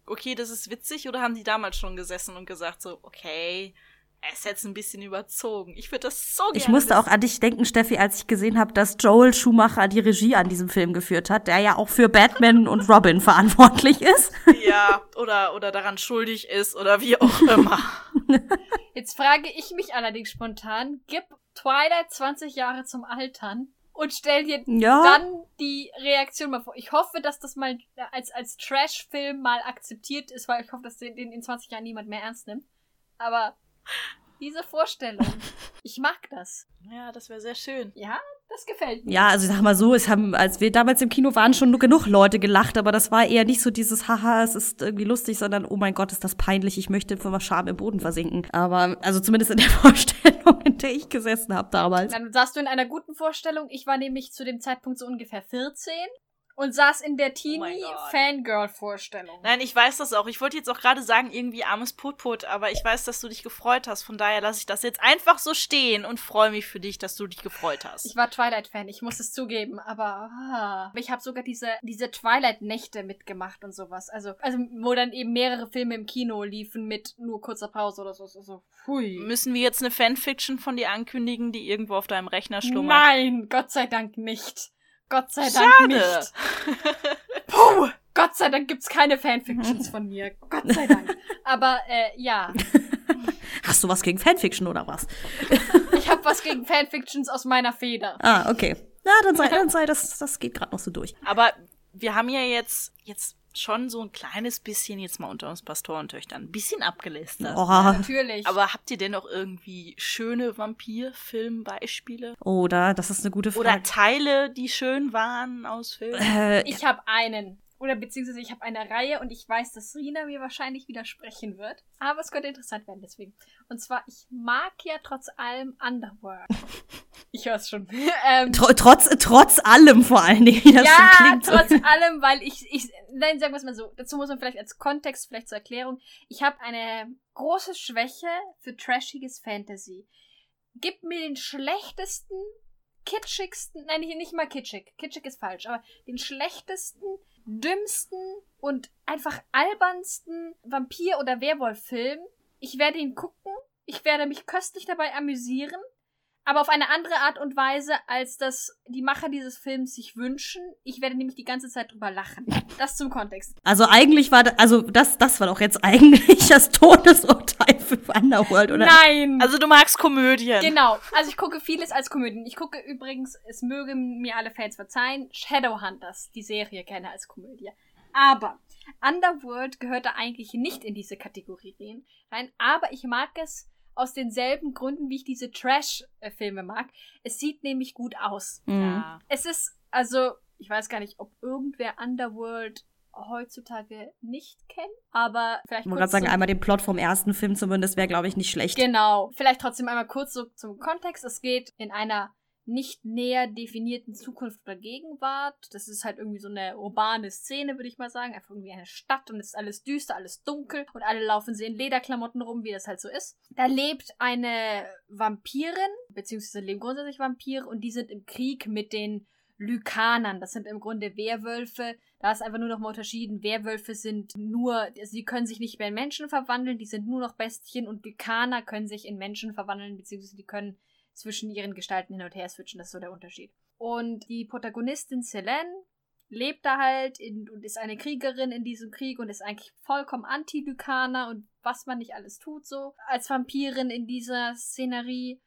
okay, das ist witzig, oder haben die damals schon gesessen und gesagt so, okay, ist jetzt ein bisschen überzogen. Ich würde das so gerne Ich musste wissen. auch an dich denken, Steffi, als ich gesehen habe, dass Joel Schumacher die Regie an diesem Film geführt hat, der ja auch für Batman und Robin verantwortlich ist. *laughs* Ja, oder, oder daran schuldig ist, oder wie auch immer. *laughs* Jetzt frage ich mich allerdings spontan, gib Twilight 20 Jahre zum Altern und stell dir Ja. dann die Reaktion mal vor. Ich hoffe, dass das mal als, als Trash-Film mal akzeptiert ist, weil ich hoffe, dass den, den in 20 Jahren niemand mehr ernst nimmt. Aber diese Vorstellung, ich mag das. ja, das wäre sehr schön. Ja, das gefällt mir. Ja, also sag mal so, es haben, als wir damals im Kino waren, schon nur genug Leute gelacht, aber das war eher nicht so dieses Haha, es ist irgendwie lustig, sondern oh mein Gott, ist das peinlich, ich möchte vor Scham im Boden versinken. Aber also zumindest in der *laughs* Vorstellung, in der ich gesessen habe damals. Dann saßt du in einer guten Vorstellung. Ich war nämlich zu dem Zeitpunkt so ungefähr 14 und saß in der Oh. Teenie-Fangirl-Vorstellung. Nein, ich weiß das auch. Ich wollte jetzt auch gerade sagen, irgendwie armes Putput, aber ich weiß, dass du dich gefreut hast. Von daher lasse ich das jetzt einfach so stehen und freue mich für dich, dass du dich gefreut hast. Ich war Twilight-Fan, ich muss es zugeben, aber ah, ich habe sogar diese, diese Twilight-Nächte mitgemacht und sowas. Also, also, wo dann eben mehrere Filme im Kino liefen mit nur kurzer Pause oder so. so, so. Hui. Müssen wir jetzt eine Fanfiction von dir ankündigen, die irgendwo auf deinem Rechner schlummert? Nein, Gott sei Dank nicht. Gott sei Dank Schade. nicht. *laughs* Puh, Gott sei Dank gibt's keine Fanfictions von mir. Gott sei Dank. Aber äh, ja, *laughs* Hast du was gegen Fanfiction oder was? *laughs* ich habe was gegen Fanfictions aus meiner Feder. Ah, okay. Ja, dann sei, dann sei das, das geht gerade noch so durch. Aber wir haben ja jetzt, jetzt schon so ein kleines bisschen, jetzt mal unter uns Pastorentöchtern, ein bisschen abgelästert. Oh, Natürlich. Aber habt ihr denn noch irgendwie schöne Vampirfilmbeispiele? oder, das ist eine gute Oder Frage. Teile, die schön waren aus Filmen? Äh, Ich habe einen. Oder beziehungsweise ich habe eine Reihe und ich weiß, dass Rina mir wahrscheinlich widersprechen wird. Aber es könnte interessant werden deswegen. Und zwar, ich mag ja trotz allem Underworld. *laughs* ich höre es schon. *laughs* ähm, tr trotz, trotz allem vor allen Dingen, wie das ja, schon klingt. trotz *laughs* allem, weil ich, ich, nein, sagen wir es mal so. Dazu muss man vielleicht als Kontext, vielleicht zur Erklärung. Ich habe eine große Schwäche für trashiges Fantasy. Gib mir den schlechtesten, kitschigsten, nein, nicht, nicht mal kitschig. Kitschig ist falsch, aber den schlechtesten, dümmsten und einfach albernsten Vampir- oder Werwolf-Film. Ich werde ihn gucken. Ich werde mich köstlich dabei amüsieren aber auf eine andere Art und Weise, als das die Macher dieses Films sich wünschen. Ich werde nämlich die ganze Zeit drüber lachen. Das zum Kontext. Also eigentlich war, da- also das, das war doch jetzt eigentlich das Todesurteil für Underworld, oder? Nein! Also du magst Komödien. Genau. Also ich gucke vieles als Komödien. Ich gucke übrigens, es mögen mir alle Fans verzeihen, Shadowhunters, die Serie kenne als Komödie. Aber Underworld gehört da eigentlich nicht in diese Kategorien rein. Aber ich mag es aus denselben Gründen, wie ich diese Trash-Filme mag. Es sieht nämlich gut aus. Mhm. Ja. Es ist, also, ich weiß gar nicht, ob irgendwer Underworld heutzutage nicht kennt, aber vielleicht Ich wollte gerade sagen, so- einmal den Plot vom ersten Film zumindest wäre, glaube ich, nicht schlecht. Genau. Vielleicht trotzdem einmal kurz so zum Kontext. Es geht in einer nicht näher definierten Zukunft oder Gegenwart. Das ist halt irgendwie so eine urbane Szene, würde ich mal sagen. Einfach irgendwie eine Stadt und es ist alles düster, alles dunkel und alle laufen sie in Lederklamotten rum, wie das halt so ist. Da lebt eine Vampirin, beziehungsweise leben grundsätzlich Vampire und die sind im Krieg mit den Lykanern. Das sind im Grunde Werwölfe. Da ist einfach nur noch mal unterschieden. Werwölfe sind nur, also sie können sich nicht mehr in Menschen verwandeln, die sind nur noch Bestien und Lykaner können sich in Menschen verwandeln, beziehungsweise die können zwischen ihren Gestalten hin und her switchen. Das ist so der Unterschied. Und die Protagonistin Selene lebt da halt in, und ist eine Kriegerin in diesem Krieg und ist eigentlich vollkommen anti-Lykaner und was man nicht alles tut so als Vampirin in dieser Szenerie.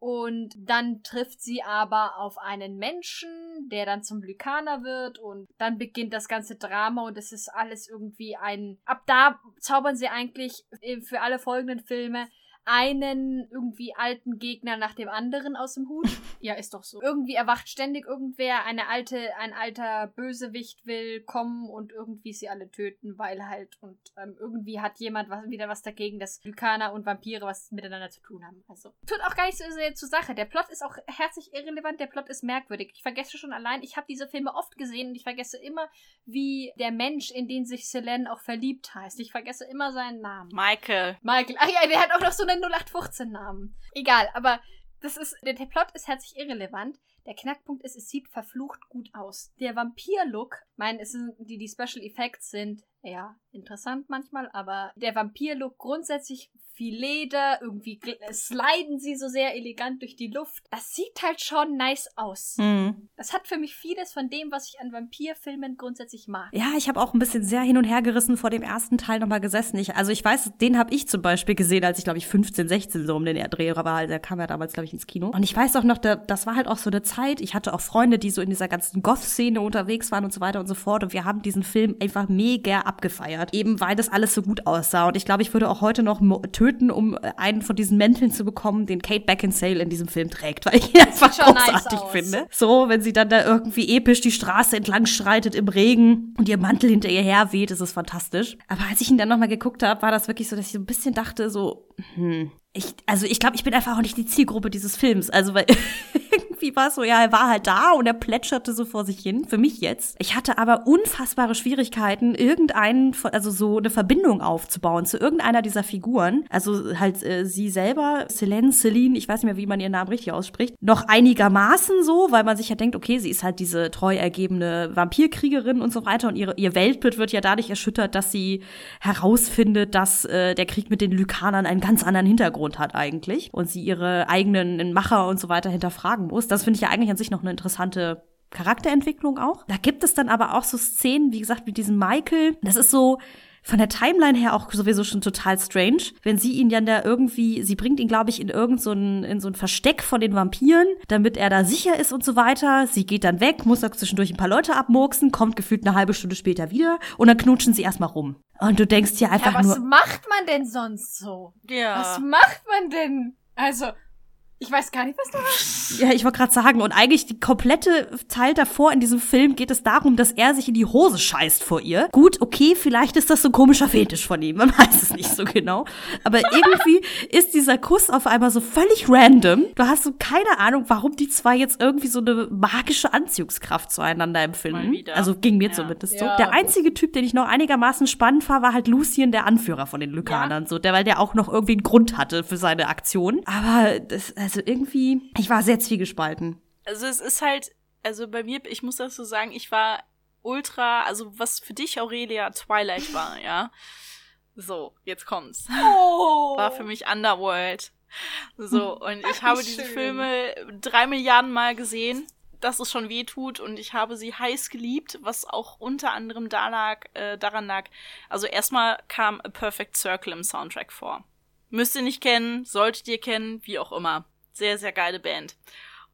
Und dann trifft sie aber auf einen Menschen, der dann zum Lykaner wird und dann beginnt das ganze Drama und es ist alles irgendwie ein. Ab da zaubern sie eigentlich äh, für alle folgenden Filme einen irgendwie alten Gegner nach dem anderen aus dem Hut. *laughs* Ja, ist doch so. Irgendwie erwacht ständig irgendwer, eine alte, ein alter Bösewicht will kommen und irgendwie sie alle töten, weil halt und ähm, irgendwie hat jemand was, wieder was dagegen, dass Lykaner und Vampire was miteinander zu tun haben. Also tut auch gar nicht so sehr zur Sache. Der Plot ist auch herzlich irrelevant, der Plot ist merkwürdig. Ich vergesse schon allein, ich habe diese Filme oft gesehen und ich vergesse immer, wie der Mensch, in den sich Selene auch verliebt heißt. Ich vergesse immer seinen Namen. Michael. Michael. Ach ja, der hat auch noch so einen 0815-Namen. Egal, aber das ist, der, der Plot ist herzlich irrelevant. Der Knackpunkt ist, es sieht verflucht gut aus. Der Vampir-Look, mein, es die, die Special Effects sind, ja, interessant manchmal, aber der Vampir-Look grundsätzlich viel Leder, irgendwie sliden sie so sehr elegant durch die Luft. Das sieht halt schon nice aus. Mhm. Das hat für mich vieles von dem, was ich an Vampirfilmen grundsätzlich mag. Ja, ich habe auch ein bisschen sehr hin und her gerissen vor dem ersten Teil nochmal gesessen. Ich, also ich weiß, den habe ich zum Beispiel gesehen, als ich glaube ich 15, 16 so um den Dreh war. Der kam ja damals glaube ich ins Kino. Und ich weiß auch noch, da, das war halt auch so eine Zeit. Ich hatte auch Freunde, die so in dieser ganzen Goth-Szene unterwegs waren und so weiter und so fort. Und wir haben diesen Film einfach mega abgefeiert, eben weil das alles so gut aussah. Und ich glaube, ich würde auch heute noch töten töten, um äh, einen von diesen Mänteln zu bekommen, den Kate Beckinsale in diesem Film trägt, weil ich ihn einfach großartig nice finde. So, wenn sie dann da irgendwie episch die Straße entlang schreitet im Regen und ihr Mantel hinter ihr her weht, ist es fantastisch. Aber als ich ihn dann nochmal geguckt habe, war das wirklich so, dass ich so ein bisschen dachte, so, hm, ich, also ich glaube, ich bin einfach auch nicht die Zielgruppe dieses Films. Also, weil *laughs* irgendwie war es so, ja, er war halt da und er plätscherte so vor sich hin, für mich jetzt. Ich hatte aber unfassbare Schwierigkeiten, irgendeinen, also so eine Verbindung aufzubauen zu irgendeiner dieser Figuren. Also halt äh, sie selber, Selene, Celine, ich weiß nicht mehr, wie man ihren Namen richtig ausspricht, noch einigermaßen so, weil man sich ja denkt, okay, sie ist halt diese treu ergebene Vampirkriegerin und so weiter und ihre, ihr Weltbild wird ja dadurch erschüttert, dass sie herausfindet, dass äh, der Krieg mit den Lykanern einen ganz anderen Hintergrund hat eigentlich und sie ihre eigenen Macher und so weiter hinterfragen muss. Das finde ich ja eigentlich an sich noch eine interessante Charakterentwicklung auch. Da gibt es dann aber auch so Szenen, wie gesagt, wie diesen Michael. Das ist so, von der Timeline her auch sowieso schon total strange, wenn sie ihn dann da irgendwie, sie bringt ihn, glaube ich, in irgend so ein, in so ein Versteck von den Vampiren, damit er da sicher ist und so weiter. Sie geht dann weg, muss da zwischendurch ein paar Leute abmurksen, kommt gefühlt eine halbe Stunde später wieder und dann knutschen sie erstmal rum. Und du denkst dir einfach ja, was nur. Was macht man denn sonst so? Ja. Was macht man denn? Also, ich weiß gar nicht, was du hast. Ja, ich wollte gerade sagen, und eigentlich die komplette Teil davor in diesem Film geht es darum, dass er sich in die Hose scheißt vor ihr. Gut, okay, vielleicht ist das so ein komischer Fetisch von ihm, *laughs* man weiß es nicht so genau. Aber irgendwie *laughs* ist dieser Kuss auf einmal so völlig random. Du hast so keine Ahnung, warum die zwei jetzt irgendwie so eine magische Anziehungskraft zueinander empfinden. Also ging mir ja. zumindest ja. so. Der einzige Typ, den ich noch einigermaßen spannend fand, war halt Lucien, der Anführer von den Lykanern, ja. so, der, weil der auch noch irgendwie einen Grund hatte für seine Aktion. Aber das, also irgendwie, ich war sehr zwiegespalten. Also es ist halt, also bei mir, ich muss das so sagen, ich war ultra, also was für dich, Aurelia, Twilight war, ja. So, jetzt kommt's. Oh. War für mich Underworld. So, *laughs* und ich habe diese Filme drei Milliarden Mal gesehen, dass es schon weh tut und ich habe sie heiß geliebt, was auch unter anderem da lag, äh, daran lag. Also erstmal kam A Perfect Circle im Soundtrack vor. Müsst ihr nicht kennen, solltet ihr kennen, wie auch immer sehr, sehr geile Band.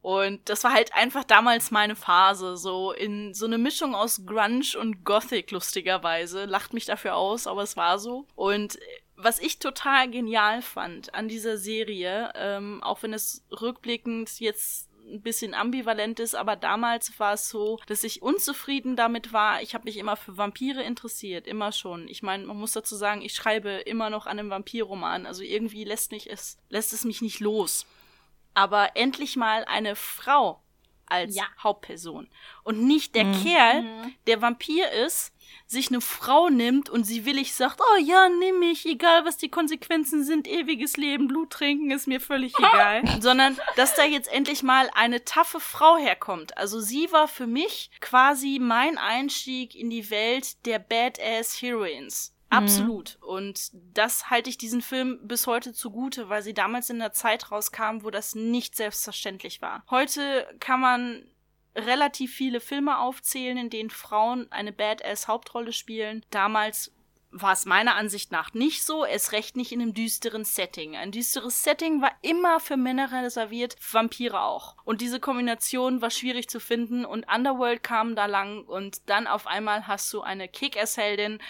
Und das war halt einfach damals meine Phase, so in so eine Mischung aus Grunge und Gothic, lustigerweise. Lacht mich dafür aus, aber es war so. Und was ich total genial fand an dieser Serie, ähm, auch wenn es rückblickend jetzt ein bisschen ambivalent ist, aber damals war es so, dass ich unzufrieden damit war. Ich habe mich immer für Vampire interessiert, immer schon. Ich meine, man muss dazu sagen, ich schreibe immer noch an einem Vampirroman, also irgendwie lässt mich es lässt es mich nicht los aber endlich mal eine Frau als ja. Hauptperson. Und nicht der mhm. Kerl, mhm. der Vampir ist, sich eine Frau nimmt und sie willig sagt, oh ja, nimm mich, egal was die Konsequenzen sind, ewiges Leben, Blut trinken ist mir völlig *laughs* egal. Sondern, dass da jetzt endlich mal eine taffe Frau herkommt. Also sie war für mich quasi mein Einstieg in die Welt der Badass Heroines. Mhm. Absolut. Mhm. Und das halte ich diesen Film bis heute zugute, weil sie damals in der Zeit rauskam, wo das nicht selbstverständlich war. Heute kann man relativ viele Filme aufzählen, in denen Frauen eine Badass Hauptrolle spielen. Damals war es meiner Ansicht nach nicht so, es recht nicht in einem düsteren Setting. Ein düsteres Setting war immer für Männer reserviert, Vampire auch. Und diese Kombination war schwierig zu finden und Underworld kam da lang und dann auf einmal hast du eine Kick-Ass-Heldin,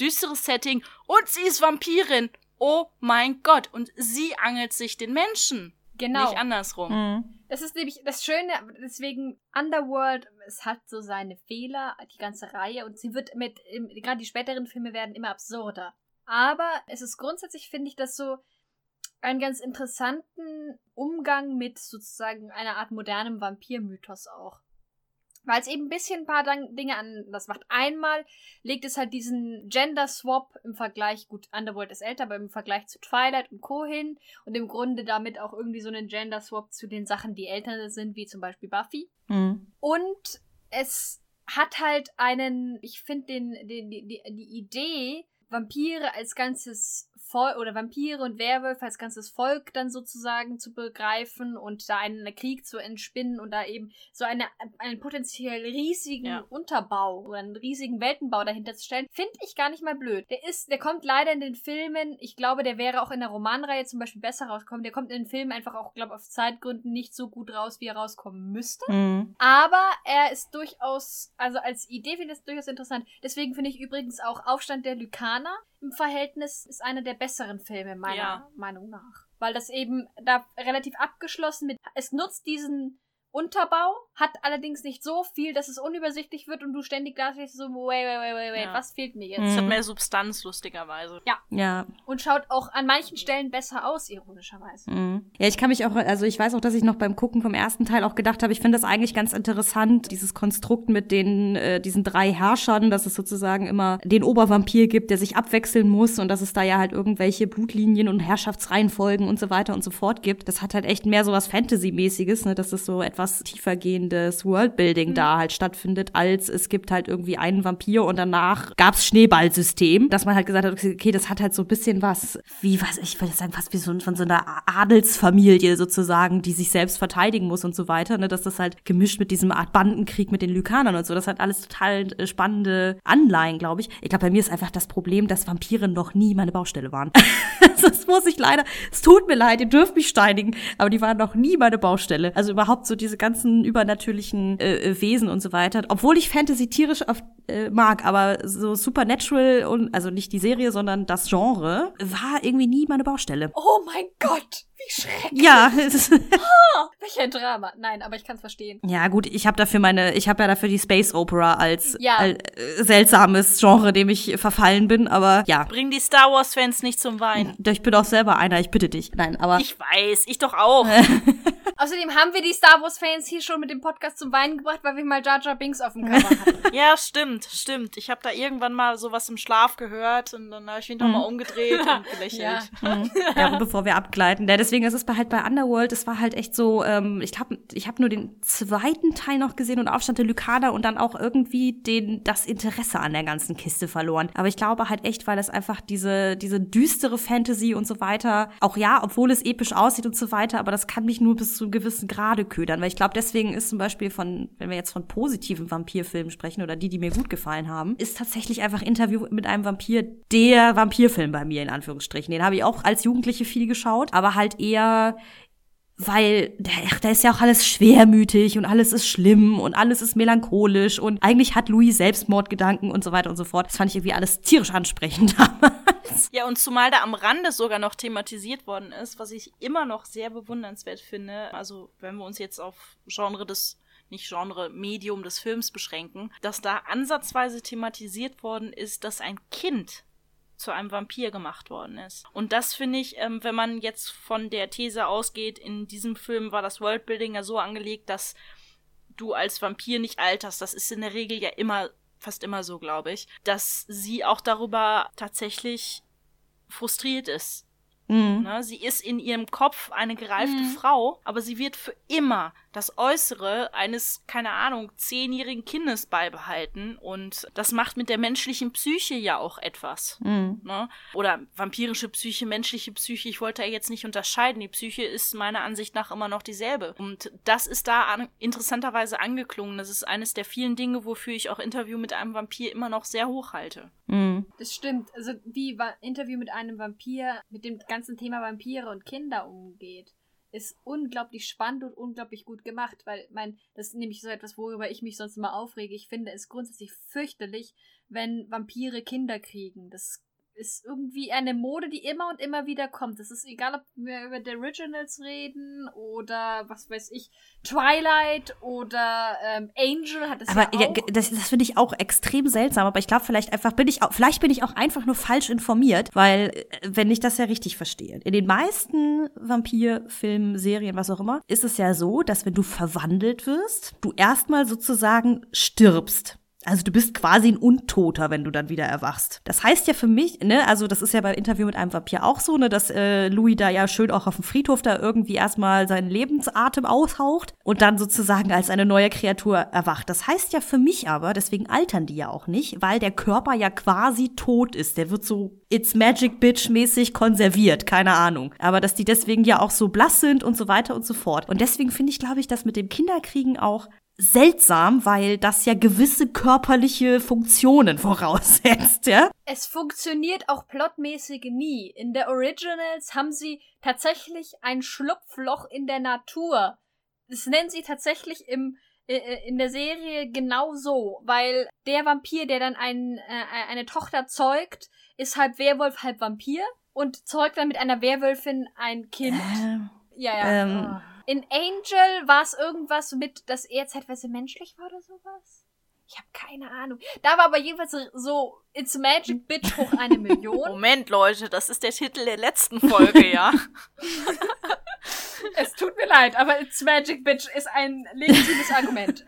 düsteres Setting und sie ist Vampirin. Oh mein Gott. Und sie angelt sich den Menschen. Genau. Nicht andersrum. Mhm. Das ist nämlich das Schöne, deswegen Underworld, es hat so seine Fehler, die ganze Reihe, und sie wird mit, gerade die späteren Filme werden immer absurder. Aber es ist grundsätzlich, finde ich, das so einen ganz interessanten Umgang mit sozusagen einer Art modernem Vampirmythos auch. Weil es eben ein bisschen ein paar Dinge anders macht. Einmal legt es halt diesen Gender Swap im Vergleich, gut, Underworld ist älter, aber im Vergleich zu Twilight und Co. hin und im Grunde damit auch irgendwie so einen Gender Swap zu den Sachen, die älter sind, wie zum Beispiel Buffy. Mhm. Und es hat halt einen, ich finde den, den, die, die, die Idee, Vampire als ganzes Volk oder Vampire und Werwölfe als ganzes Volk dann sozusagen zu begreifen und da einen Krieg zu entspinnen und da eben so eine, einen potenziell riesigen Ja. Unterbau oder einen riesigen Weltenbau dahinter zu stellen, finde ich gar nicht mal blöd. Der ist, der kommt leider in den Filmen, ich glaube, der wäre auch in der Romanreihe zum Beispiel besser rausgekommen. Der kommt in den Filmen einfach auch, glaube auf Zeitgründen nicht so gut raus, wie er rauskommen müsste. Mhm. Aber er ist durchaus, also als Idee finde ich das durchaus interessant. Deswegen finde ich übrigens auch Aufstand der Lykaner im Verhältnis ist einer der besseren Filme meiner Ja. Meinung nach. Weil das eben da relativ abgeschlossen mit, es nutzt diesen Unterbau, hat allerdings nicht so viel, dass es unübersichtlich wird und du ständig da stehst so, wait, wait, wait, wait, wait, Ja. was fehlt mir jetzt? Es hat Mhm. mehr Substanz, lustigerweise. Ja. Und schaut auch an manchen Stellen besser aus, ironischerweise. Mhm. Ja, ich kann mich auch, also ich weiß auch, dass ich noch beim Gucken vom ersten Teil auch gedacht habe, ich finde das eigentlich ganz interessant, dieses Konstrukt mit den, äh, diesen drei Herrschern, dass es sozusagen immer den Obervampir gibt, der sich abwechseln muss und dass es da ja halt irgendwelche Blutlinien und Herrschaftsreihenfolgen und so weiter und so fort gibt. Das hat halt echt mehr so was Fantasy-mäßiges, ne, dass es so etwas tiefergehendes Worldbuilding da halt stattfindet, als es gibt halt irgendwie einen Vampir und danach gab's Schneeballsystem, dass man halt gesagt hat, okay, das hat halt so ein bisschen was, wie was, ich würde sagen, fast wie so von so einer Adelsfamilie sozusagen, die sich selbst verteidigen muss und so weiter, ne, dass das halt gemischt mit diesem Art Bandenkrieg mit den Lykanern und so, das hat alles total äh, spannende Anleihen, glaube ich. Ich glaube, bei mir ist einfach das Problem, dass Vampire noch nie meine Baustelle waren. *laughs* das muss ich leider, es tut mir leid, ihr dürft mich steinigen, aber die waren noch nie meine Baustelle. Also überhaupt so diese ganzen übernatürlichen äh, äh, Wesen und so weiter. Obwohl ich Fantasy tierisch auf, äh, mag, aber so Supernatural und, also nicht die Serie, sondern das Genre, war irgendwie nie meine Baustelle. Oh mein Gott, wie schrecklich. Ja, *laughs* es ist, Welch ein Drama. Nein, aber ich kann es verstehen. ja gut, ich habe dafür meine, ich habe ja dafür die Space Opera als, Ja. als äh, seltsames Genre, dem ich verfallen bin, aber ja. Bring die Star Wars-Fans nicht zum Weinen. Ich bin auch selber einer, ich bitte dich. Nein, aber Ich weiß, ich doch auch. *laughs* Außerdem haben wir die Star Wars-Fans hier schon mit dem Podcast zum Weinen gebracht, weil wir mal Jar Jar Binks auf dem Cover hatten. *laughs* ja, stimmt, stimmt. Ich habe da irgendwann mal sowas im Schlaf gehört und dann habe ich mich Mhm. nochmal umgedreht und gelächelt. Ja. ja, bevor wir abgleiten. Ja, deswegen ist es halt bei Underworld, es war halt echt so, ähm, ich habe ich hab nur den zweiten Teil noch gesehen und Aufstand der Lykaner und dann auch irgendwie den, das Interesse an der ganzen Kiste verloren. Aber ich glaube halt echt, weil es einfach diese, diese düstere Fantasy und so weiter, auch ja, obwohl es episch aussieht und so weiter, aber das kann mich nur bis zu einem gewissen Grade ködern, weil ich glaube, deswegen ist zum Beispiel von, wenn wir jetzt von positiven Vampirfilmen sprechen oder die, die mir gut gefallen haben, ist tatsächlich einfach Interview mit einem Vampir der Vampirfilm bei mir in Anführungsstrichen. Den habe ich auch als Jugendliche viel geschaut, aber halt eher weil ach, da ist ja auch alles schwermütig und alles ist schlimm und alles ist melancholisch und eigentlich hat Louis Selbstmordgedanken und so weiter und so fort. Das fand ich irgendwie alles tierisch ansprechend *laughs* damals. Ja, und zumal da am Rande sogar noch thematisiert worden ist, was ich immer noch sehr bewundernswert finde. Also, wenn wir uns jetzt auf Genre des, nicht Genre, Medium des Films beschränken, dass da ansatzweise thematisiert worden ist, dass ein Kind zu einem Vampir gemacht worden ist. Und das finde ich, ähm, wenn man jetzt von der These ausgeht, in diesem Film war das Worldbuilding ja so angelegt, dass du als Vampir nicht alterst. Das ist in der Regel ja immer, fast immer so, glaube ich, dass sie auch darüber tatsächlich frustriert ist. Mhm. Ne? Sie ist in ihrem Kopf eine gereifte Frau, aber sie wird für immer das Äußere eines, keine Ahnung, zehnjährigen Kindes beibehalten. Und das macht mit der menschlichen Psyche ja auch etwas. Mhm. Ne? Oder vampirische Psyche, menschliche Psyche, ich wollte ja jetzt nicht unterscheiden. Die Psyche ist meiner Ansicht nach immer noch dieselbe. Und das ist da an, interessanterweise angeklungen. Das ist eines der vielen Dinge, wofür ich auch Interview mit einem Vampir immer noch sehr hoch halte. Mhm. Das stimmt. Also wie Interview mit einem Vampir mit dem ganzen Thema Vampire und Kinder umgeht, ist unglaublich spannend und unglaublich gut gemacht, weil mein, das ist nämlich so etwas, worüber ich mich sonst immer aufrege. Ich finde es grundsätzlich fürchterlich, wenn Vampire Kinder kriegen. Das ist irgendwie eine Mode, die immer und immer wieder kommt. Das ist egal, ob wir über The Originals reden oder was weiß ich, Twilight oder ähm, Angel hat es Aber ja auch. das, das finde ich auch extrem seltsam. Aber ich glaube, vielleicht einfach bin ich auch, vielleicht bin ich auch einfach nur falsch informiert, weil äh, wenn ich das ja richtig verstehe, in den meisten Vampirfilmen, Serien, was auch immer, ist es ja so, dass wenn du verwandelt wirst, du erstmal sozusagen stirbst. Also du bist quasi ein Untoter, wenn du dann wieder erwachst. Das heißt ja für mich, ne, also das ist ja beim Interview mit einem Vampir auch so, ne, dass äh, Louis da ja schön auch auf dem Friedhof da irgendwie erstmal seinen Lebensatem aushaucht und dann sozusagen als eine neue Kreatur erwacht. Das heißt ja für mich aber, deswegen altern die ja auch nicht, weil der Körper ja quasi tot ist. Der wird so It's Magic Bitch mäßig konserviert, keine Ahnung. Aber dass die deswegen ja auch so blass sind und so weiter und so fort. Und deswegen finde ich, glaube ich, das mit dem Kinderkriegen auch seltsam, weil das ja gewisse körperliche Funktionen *laughs* voraussetzt, ja? Es funktioniert auch plotmäßig nie. In der Originals haben sie tatsächlich ein Schlupfloch in der Natur. Das nennen sie tatsächlich im äh, äh, in der Serie genau so, weil der Vampir, der dann ein, äh, eine Tochter zeugt, ist halb Werwolf, halb Vampir und zeugt dann mit einer Werwölfin ein Kind. Ja, ja. Ähm. Ah. In Angel war es irgendwas mit, dass er zeitweise menschlich war oder sowas? Ich habe keine Ahnung. Da war aber jedenfalls so It's Magic Bitch hoch eine Million. *laughs* Moment, Leute, das ist der Titel der letzten Folge, ja? *laughs* es tut mir leid, aber It's Magic Bitch ist ein legitimes Argument.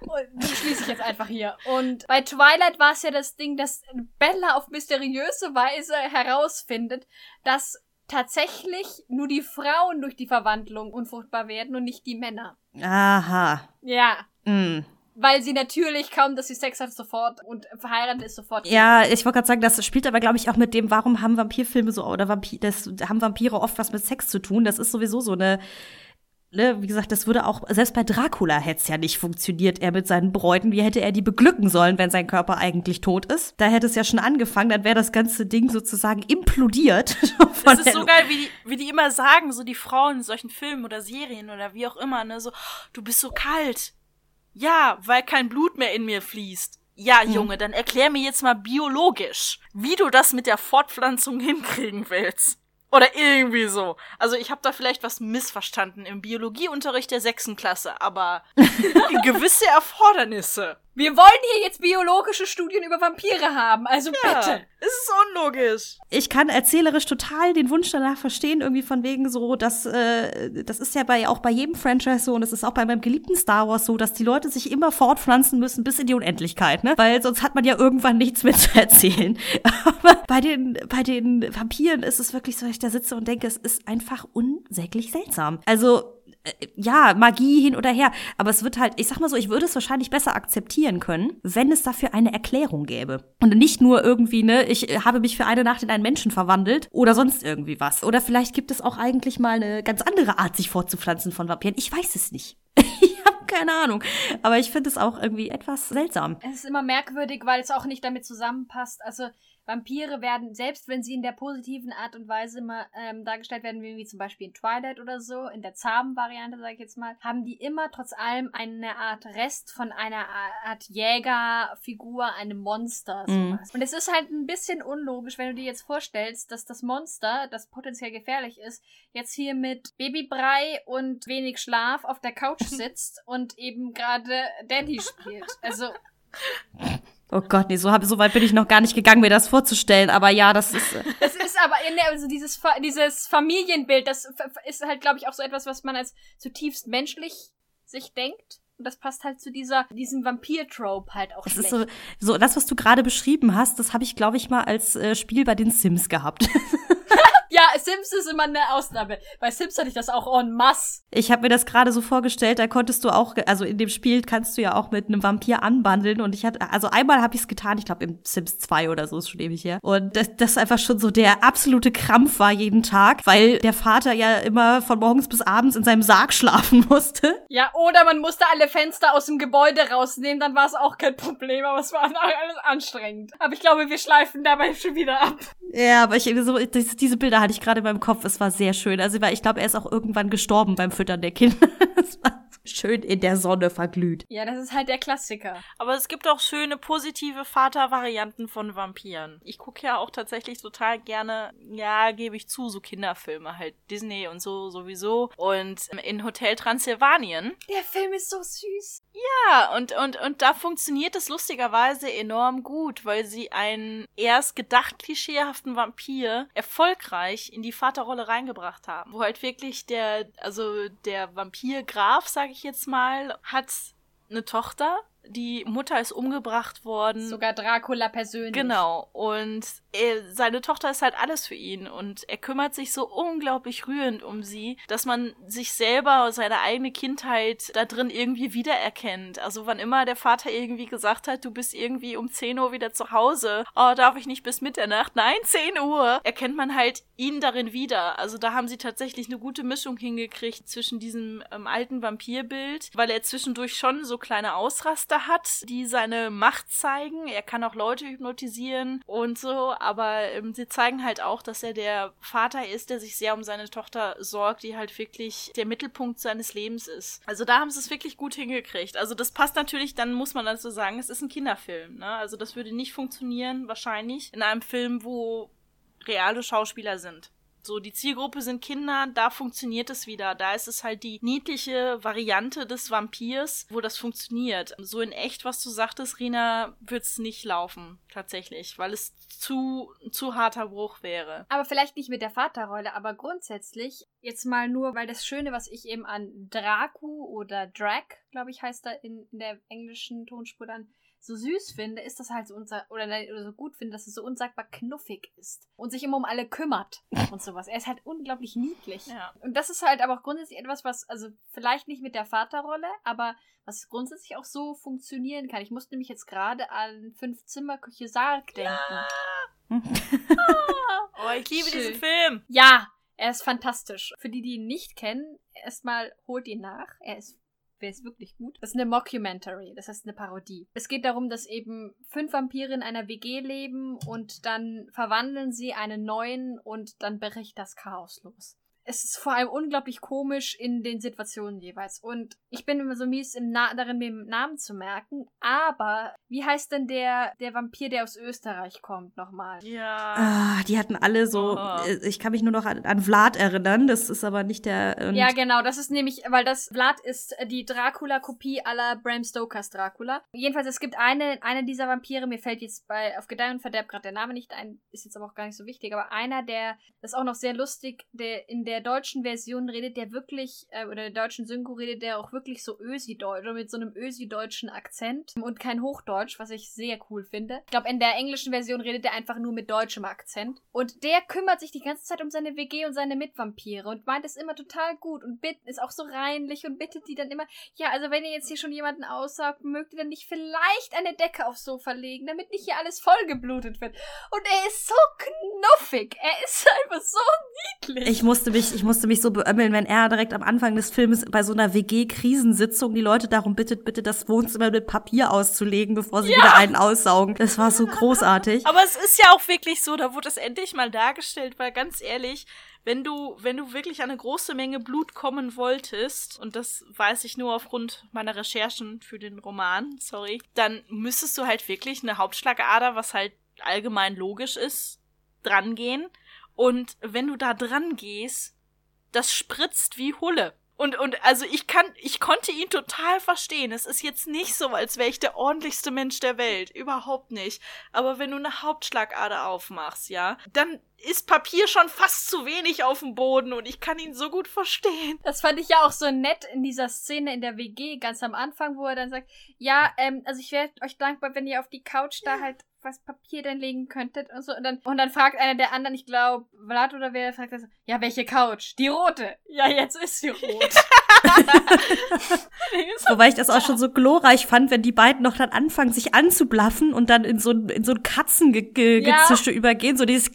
Und die schließe ich jetzt einfach hier. Und bei Twilight war es ja das Ding, dass Bella auf mysteriöse Weise herausfindet, dass tatsächlich nur die Frauen durch die Verwandlung unfruchtbar werden und nicht die Männer. Aha. Ja. Mm. Weil sie natürlich kaum, dass sie Sex hat, sofort und verheiratet ist, sofort. Ja, ich wollte gerade sagen, das spielt aber, glaube ich, auch mit dem, warum haben Vampirfilme so, oder Vampir, das haben Vampire oft was mit Sex zu tun. Das ist sowieso so eine, ne, wie gesagt, das würde auch, selbst bei Dracula hätte es ja nicht funktioniert, er mit seinen Bräuten, wie hätte er die beglücken sollen, wenn sein Körper eigentlich tot ist? Da hätte es ja schon angefangen, dann wäre das ganze Ding sozusagen implodiert. *laughs* Das ist so geil, wie die, wie die immer sagen, so die Frauen in solchen Filmen oder Serien oder wie auch immer, ne, so, du bist so kalt. Ja, weil kein Blut mehr in mir fließt. Ja, Junge, dann erklär mir jetzt mal biologisch, wie du das mit der Fortpflanzung hinkriegen willst. Oder irgendwie so. Also ich habe da vielleicht was missverstanden im Biologieunterricht der sechsten Klasse, aber *laughs* gewisse Erfordernisse. Wir wollen hier jetzt biologische Studien über Vampire haben, also Ja, bitte. es ist unlogisch. ich kann erzählerisch total den Wunsch danach verstehen, irgendwie von wegen so, dass äh, das ist ja bei auch bei jedem Franchise so und es ist auch bei meinem geliebten Star Wars so, dass die Leute sich immer fortpflanzen müssen bis in die Unendlichkeit, ne? Weil sonst hat man ja irgendwann nichts mehr zu erzählen. *laughs* Aber bei den bei den Vampiren ist es wirklich so, ich da sitze und denke, es ist einfach unsäglich seltsam. Also äh, ja, Magie hin oder her. Aber es wird halt, ich sag mal so, ich würde es wahrscheinlich besser akzeptieren können, wenn es dafür eine Erklärung gäbe. Und nicht nur irgendwie, ne, ich äh, habe mich für eine Nacht in einen Menschen verwandelt oder sonst irgendwie was. Oder vielleicht gibt es auch eigentlich mal eine ganz andere Art, sich fortzupflanzen von Vampiren. Ich weiß es nicht. *laughs* ich habe keine Ahnung. Aber ich finde es auch irgendwie etwas seltsam. Es ist immer merkwürdig, weil es auch nicht damit zusammenpasst. Also Vampire werden, selbst wenn sie in der positiven Art und Weise immer ähm, dargestellt werden, wie, zum Beispiel in Twilight oder so, in der zahmen Variante, sage ich jetzt mal, haben die immer trotz allem eine Art Rest von einer Art Jägerfigur, einem Monster. Mhm. Sowas. Und es ist halt ein bisschen unlogisch, wenn du dir jetzt vorstellst, dass das Monster, das potenziell gefährlich ist, jetzt hier mit Babybrei und wenig Schlaf auf der Couch *laughs* sitzt und eben gerade Daddy spielt. Also *laughs* Oh Gott, nee, so, hab, so weit bin ich noch gar nicht gegangen, mir das vorzustellen. Aber ja, das ist. äh, Es ist aber in der, also dieses, dieses Familienbild, das ist halt, glaube ich, auch so etwas, was man als zutiefst menschlich sich denkt. Und das passt halt zu dieser, diesem Vampir-Trope halt auch Es schlecht. ist so, so das, was du gerade beschrieben hast, das habe ich, glaube ich, mal als äh, Spiel bei den Sims gehabt. *laughs* Ja, Sims ist immer eine Ausnahme. Bei Sims hatte ich das auch en masse. Ich habe mir das gerade so vorgestellt, da konntest du auch, also in dem Spiel kannst du ja auch mit einem Vampir anbandeln und ich hatte, also einmal habe ich es getan, ich glaube im Sims 2 oder so ist schon ewig her. Und das, das einfach schon so der absolute Krampf war jeden Tag, weil der Vater ja immer von morgens bis abends in seinem Sarg schlafen *laughs* musste. Ja, oder man musste alle Fenster aus dem Gebäude rausnehmen, dann war es auch kein Problem, aber es war *laughs* alles anstrengend. Aber ich glaube, wir schleifen dabei schon wieder ab. Ja, aber ich so, diese Bilder hatte ich gerade meinem Kopf, es war sehr schön. Also ich glaube, er ist auch irgendwann gestorben beim Füttern der Kinder. *laughs* Das war schön in der Sonne verglüht. Ja, das ist halt der Klassiker. Aber es gibt auch schöne positive Vatervarianten von Vampiren. Ich gucke ja auch tatsächlich total gerne, ja, gebe ich zu, so Kinderfilme halt Disney und so sowieso und in Hotel Transsilvanien. Der Film ist so süß. Ja, und und und da funktioniert es lustigerweise enorm gut, weil sie einen erst gedacht klischeehaften Vampir erfolgreich in die Vaterrolle reingebracht haben, wo halt wirklich der also der Vampir Graf, sage ich jetzt mal, hat eine Tochter die Mutter ist umgebracht worden. Sogar Dracula persönlich. Genau. Und er, seine Tochter ist halt alles für ihn. Und er kümmert sich so unglaublich rührend um sie, dass man sich selber, seine eigene Kindheit da drin irgendwie wiedererkennt. Also wann immer der Vater irgendwie gesagt hat, du bist irgendwie um 10 Uhr wieder zu Hause. Oh, darf ich nicht bis Mitternacht? Nein, 10 Uhr. Erkennt man halt ihn darin wieder. Also da haben sie tatsächlich eine gute Mischung hingekriegt zwischen diesem ähm, alten Vampirbild, weil er zwischendurch schon so kleine Ausraster hat, die seine Macht zeigen. Er kann auch Leute hypnotisieren und so, aber ähm, sie zeigen halt auch, dass er der Vater ist, der sich sehr um seine Tochter sorgt, die halt wirklich der Mittelpunkt seines Lebens ist. Also da haben sie es wirklich gut hingekriegt. Also das passt natürlich, dann muss man dazu sagen, es ist ein Kinderfilm. Ne? Also das würde nicht funktionieren, wahrscheinlich, in einem Film, wo reale Schauspieler sind. So, die Zielgruppe sind Kinder, da funktioniert es wieder. Da ist es halt die niedliche Variante des Vampirs, wo das funktioniert. So in echt, was du sagtest, Rina, wird's nicht laufen, tatsächlich, weil es zu, zu harter Bruch wäre. Aber vielleicht nicht mit der Vaterrolle, aber grundsätzlich, jetzt mal nur, weil das Schöne, was ich eben an Draku oder Drag, glaube ich, heißt er in, in der englischen Tonspur dann, so süß finde, ist das halt so unser oder, oder so gut finde, dass es so unsagbar knuffig ist und sich immer um alle kümmert und sowas. Er ist halt unglaublich niedlich. Ja. Und das ist halt aber auch grundsätzlich etwas, was, also vielleicht nicht mit der Vaterrolle, aber was grundsätzlich auch so funktionieren kann. Ich musste nämlich jetzt gerade an Fünf-Zimmer-Küche Sarg denken. Ja. *laughs* oh, ich liebe Schön. diesen Film. Ja, er ist fantastisch. Für die, die ihn nicht kennen, erstmal holt ihn nach. Er ist wäre es wirklich gut. Das ist eine Mockumentary, das heißt eine Parodie. Es geht darum, dass eben fünf Vampire in einer WG leben und dann verwandeln sie einen neuen und dann bricht das Chaos los. Es ist vor allem unglaublich komisch in den Situationen jeweils. Und ich bin immer so mies im Na darin, mir den Namen zu merken. Aber wie heißt denn der, der Vampir, der aus Österreich kommt, nochmal? Ja. Ah, die hatten alle so, Oh. äh, ich kann mich nur noch an, an Vlad erinnern, das ist aber nicht der. Ja, genau, das ist nämlich, weil das Vlad ist die Dracula-Kopie aller Bram Stokers Dracula. Jedenfalls, es gibt eine, eine dieser Vampire, mir fällt jetzt bei auf Gedeih und Verderb gerade der Name nicht ein, ist jetzt aber auch gar nicht so wichtig, aber einer, der, das ist auch noch sehr lustig, der in der deutschen Version redet, der wirklich, äh, oder der deutschen Synchro redet, der auch wirklich so Ösi-Deutsch, oder mit so einem Ösi-deutschen Akzent und kein Hochdeutsch, was ich sehr cool finde. Ich glaube, in der englischen Version redet er einfach nur mit deutschem Akzent. Und der kümmert sich die ganze Zeit um seine WG und seine Mitvampire und meint es immer total gut und bit ist auch so reinlich und bittet die dann immer, ja, also wenn ihr jetzt hier schon jemanden aussaugt, mögt ihr dann nicht vielleicht eine Decke aufs Sofa legen, damit nicht hier alles vollgeblutet wird. Und er ist so knuffig. Er ist *laughs* einfach so niedlich. Ich musste mich, ich musste mich so beömmeln, wenn er direkt am Anfang des Films bei so einer WG-Krisensitzung die Leute darum bittet, bitte das Wohnzimmer mit Papier auszulegen, bevor sie wieder einen aussaugen. Das war so großartig. Aber es ist ja auch wirklich so, da wurde es endlich mal dargestellt, weil ganz ehrlich, wenn du, wenn du wirklich an eine große Menge Blut kommen wolltest, und das weiß ich nur aufgrund meiner Recherchen für den Roman, sorry, dann müsstest du halt wirklich eine Hauptschlagader, was halt allgemein logisch ist, drangehen. Und wenn du da dran gehst, das spritzt wie Hulle. Und, und also ich kann, ich konnte ihn total verstehen. Es ist jetzt nicht so, als wäre ich der ordentlichste Mensch der Welt. Überhaupt nicht. Aber wenn du eine Hauptschlagader aufmachst, ja, dann ist Papier schon fast zu wenig auf dem Boden und ich kann ihn so gut verstehen. Das fand ich ja auch so nett in dieser Szene in der WG ganz am Anfang, wo er dann sagt, ja, ähm, also ich wäre euch dankbar, wenn ihr auf die Couch da halt was Papier denn legen könntet und so. Und dann, und dann fragt einer der anderen, ich glaube, Vlad oder wer fragt das, ja, welche Couch? Die rote. Ja, jetzt ist sie rot. *laughs* *laughs* Wobei ich das auch schon so glorreich fand, wenn die beiden noch dann anfangen, sich anzublaffen und dann in so, ein- in so ein Katzengezische Ja. übergehen, so dieses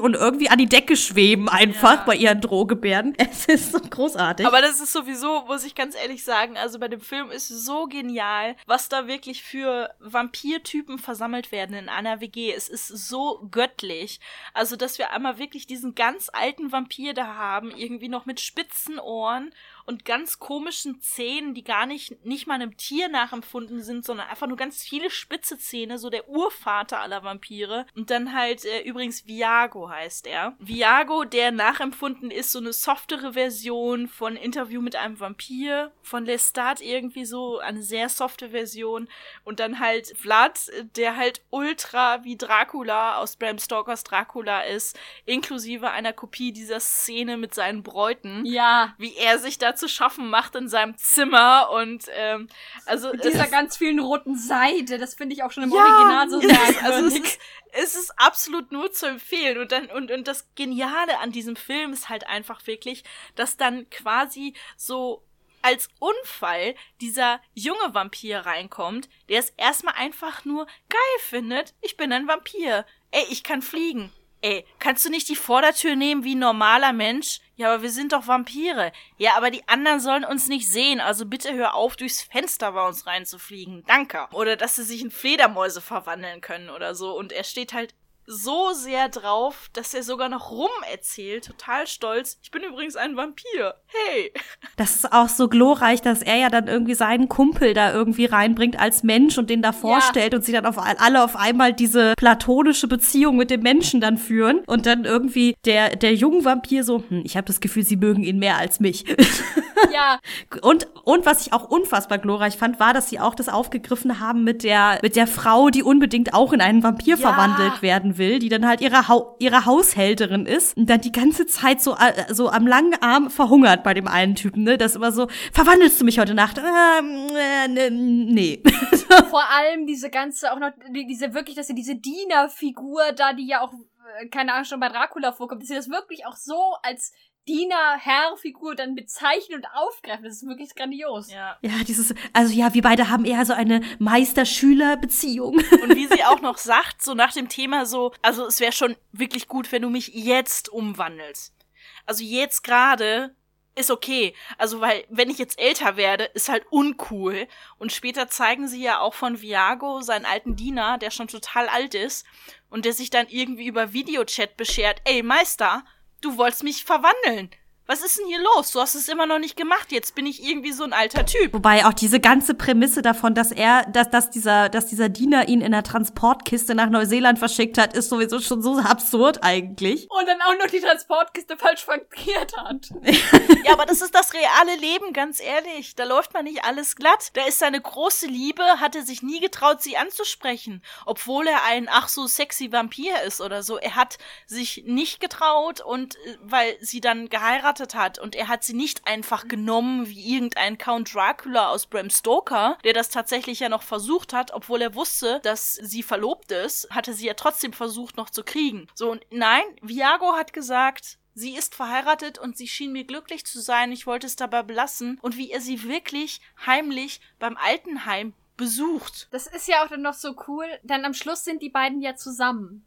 und irgendwie an die Decke schweben einfach Ja. bei ihren Drohgebärden. *laughs* Es ist so großartig. Aber das ist sowieso, muss ich ganz ehrlich sagen, also bei dem Film ist so genial, was da wirklich für Vampirtypen versammelt werden in einer WG. Es ist so göttlich. Also, dass wir einmal wirklich diesen ganz alten Vampir da haben, irgendwie noch mit spitzen Ohren und ganz komischen Zähnen, die gar nicht, nicht mal einem Tier nachempfunden sind, sondern einfach nur ganz viele spitze Zähne, so der Urvater aller Vampire. Und dann halt, äh, übrigens Viago heißt er. Viago, der nachempfunden ist, so eine softere Version von Interview mit einem Vampir, von Lestat irgendwie so, eine sehr softe Version. Und dann halt Vlad, der halt ultra wie Dracula aus Bram Stokers Dracula ist, inklusive einer Kopie dieser Szene mit seinen Bräuten ja. wie er sich da zu schaffen macht in seinem Zimmer und ähm, also Mit es dieser ganz vielen roten Seide, das finde ich auch schon im ja, Original so *laughs* ist, also es ist, es ist absolut nur zu empfehlen und dann und und das Geniale an diesem Film ist halt einfach wirklich, dass dann quasi so als Unfall dieser junge Vampir reinkommt, der es erstmal einfach nur geil findet. Ich bin ein Vampir. Ey, ich kann fliegen. Ey, kannst du nicht die Vordertür nehmen wie ein normaler Mensch? Ja, aber wir sind doch Vampire. Ja, aber die anderen sollen uns nicht sehen, also bitte hör auf, durchs Fenster bei uns reinzufliegen. Danke. Oder dass sie sich in Fledermäuse verwandeln können oder so. Und er steht halt so sehr drauf, dass er sogar noch rum erzählt, total stolz. Ich bin übrigens ein Vampir. Hey. *laughs* Das ist auch so glorreich, dass er ja dann irgendwie seinen Kumpel da irgendwie reinbringt als Mensch und den da vorstellt und sie dann auf alle auf einmal diese platonische Beziehung mit dem Menschen dann führen und dann irgendwie der der junge Vampir so, hm, ich habe das Gefühl, sie mögen ihn mehr als mich. *laughs* ja, Und, und was ich auch unfassbar glorreich fand, war, dass sie auch das aufgegriffen haben mit der, mit der Frau, die unbedingt auch in einen Vampir Ja. verwandelt werden will, die dann halt ihre, Hau ihre Haushälterin ist und dann die ganze Zeit so, äh, so am langen Arm verhungert bei dem einen Typen, ne? Das immer so, verwandelst du mich heute Nacht? Ähm, äh, ne, nee. *laughs* vor allem diese ganze, auch noch, die, diese wirklich, dass sie diese Dienerfigur da, die ja auch, äh, keine Ahnung, schon bei Dracula vorkommt, dass sie das wirklich auch so als Diener-Herr-Figur dann bezeichnen und aufgreifen. Das ist wirklich grandios. Ja. Ja, dieses, also ja, wir beide haben eher so eine Meister-Schüler-Beziehung. *laughs* Und wie sie auch noch sagt, so nach dem Thema so, also es wäre schon wirklich gut, wenn du mich jetzt umwandelst. Also jetzt gerade ist okay. Also weil, wenn ich jetzt älter werde, ist halt uncool. Und später zeigen sie ja auch von Viago, seinen alten Diener, der schon total alt ist und der sich dann irgendwie über Videochat beschert, ey Meister, du wolltest mich verwandeln. Was ist denn hier los? Du hast es immer noch nicht gemacht. Jetzt bin ich irgendwie so ein alter Typ. Wobei auch diese ganze Prämisse davon, dass er, dass, dass dieser, dass dieser Diener ihn in einer Transportkiste nach Neuseeland verschickt hat, ist sowieso schon so absurd eigentlich. Und dann auch noch die Transportkiste falsch frankiert hat. *laughs* Ja, aber das ist das reale Leben, ganz ehrlich. Da läuft man nicht alles glatt. Da ist seine große Liebe, hat er sich nie getraut, sie anzusprechen. Obwohl er ein ach so sexy Vampir ist oder so. Er hat sich nicht getraut und äh, weil sie dann geheiratet hat und er hat sie nicht einfach genommen wie irgendein Count Dracula aus Bram Stoker, der das tatsächlich ja noch versucht hat, obwohl er wusste, dass sie verlobt ist, hatte sie ja trotzdem versucht noch zu kriegen. So und nein, Viago hat gesagt, Sie ist verheiratet und sie schien mir glücklich zu sein. Ich wollte es dabei belassen. Und wie er sie wirklich heimlich beim Altenheim besucht. Das ist ja auch dann noch so cool. Dann am Schluss sind die beiden ja zusammen.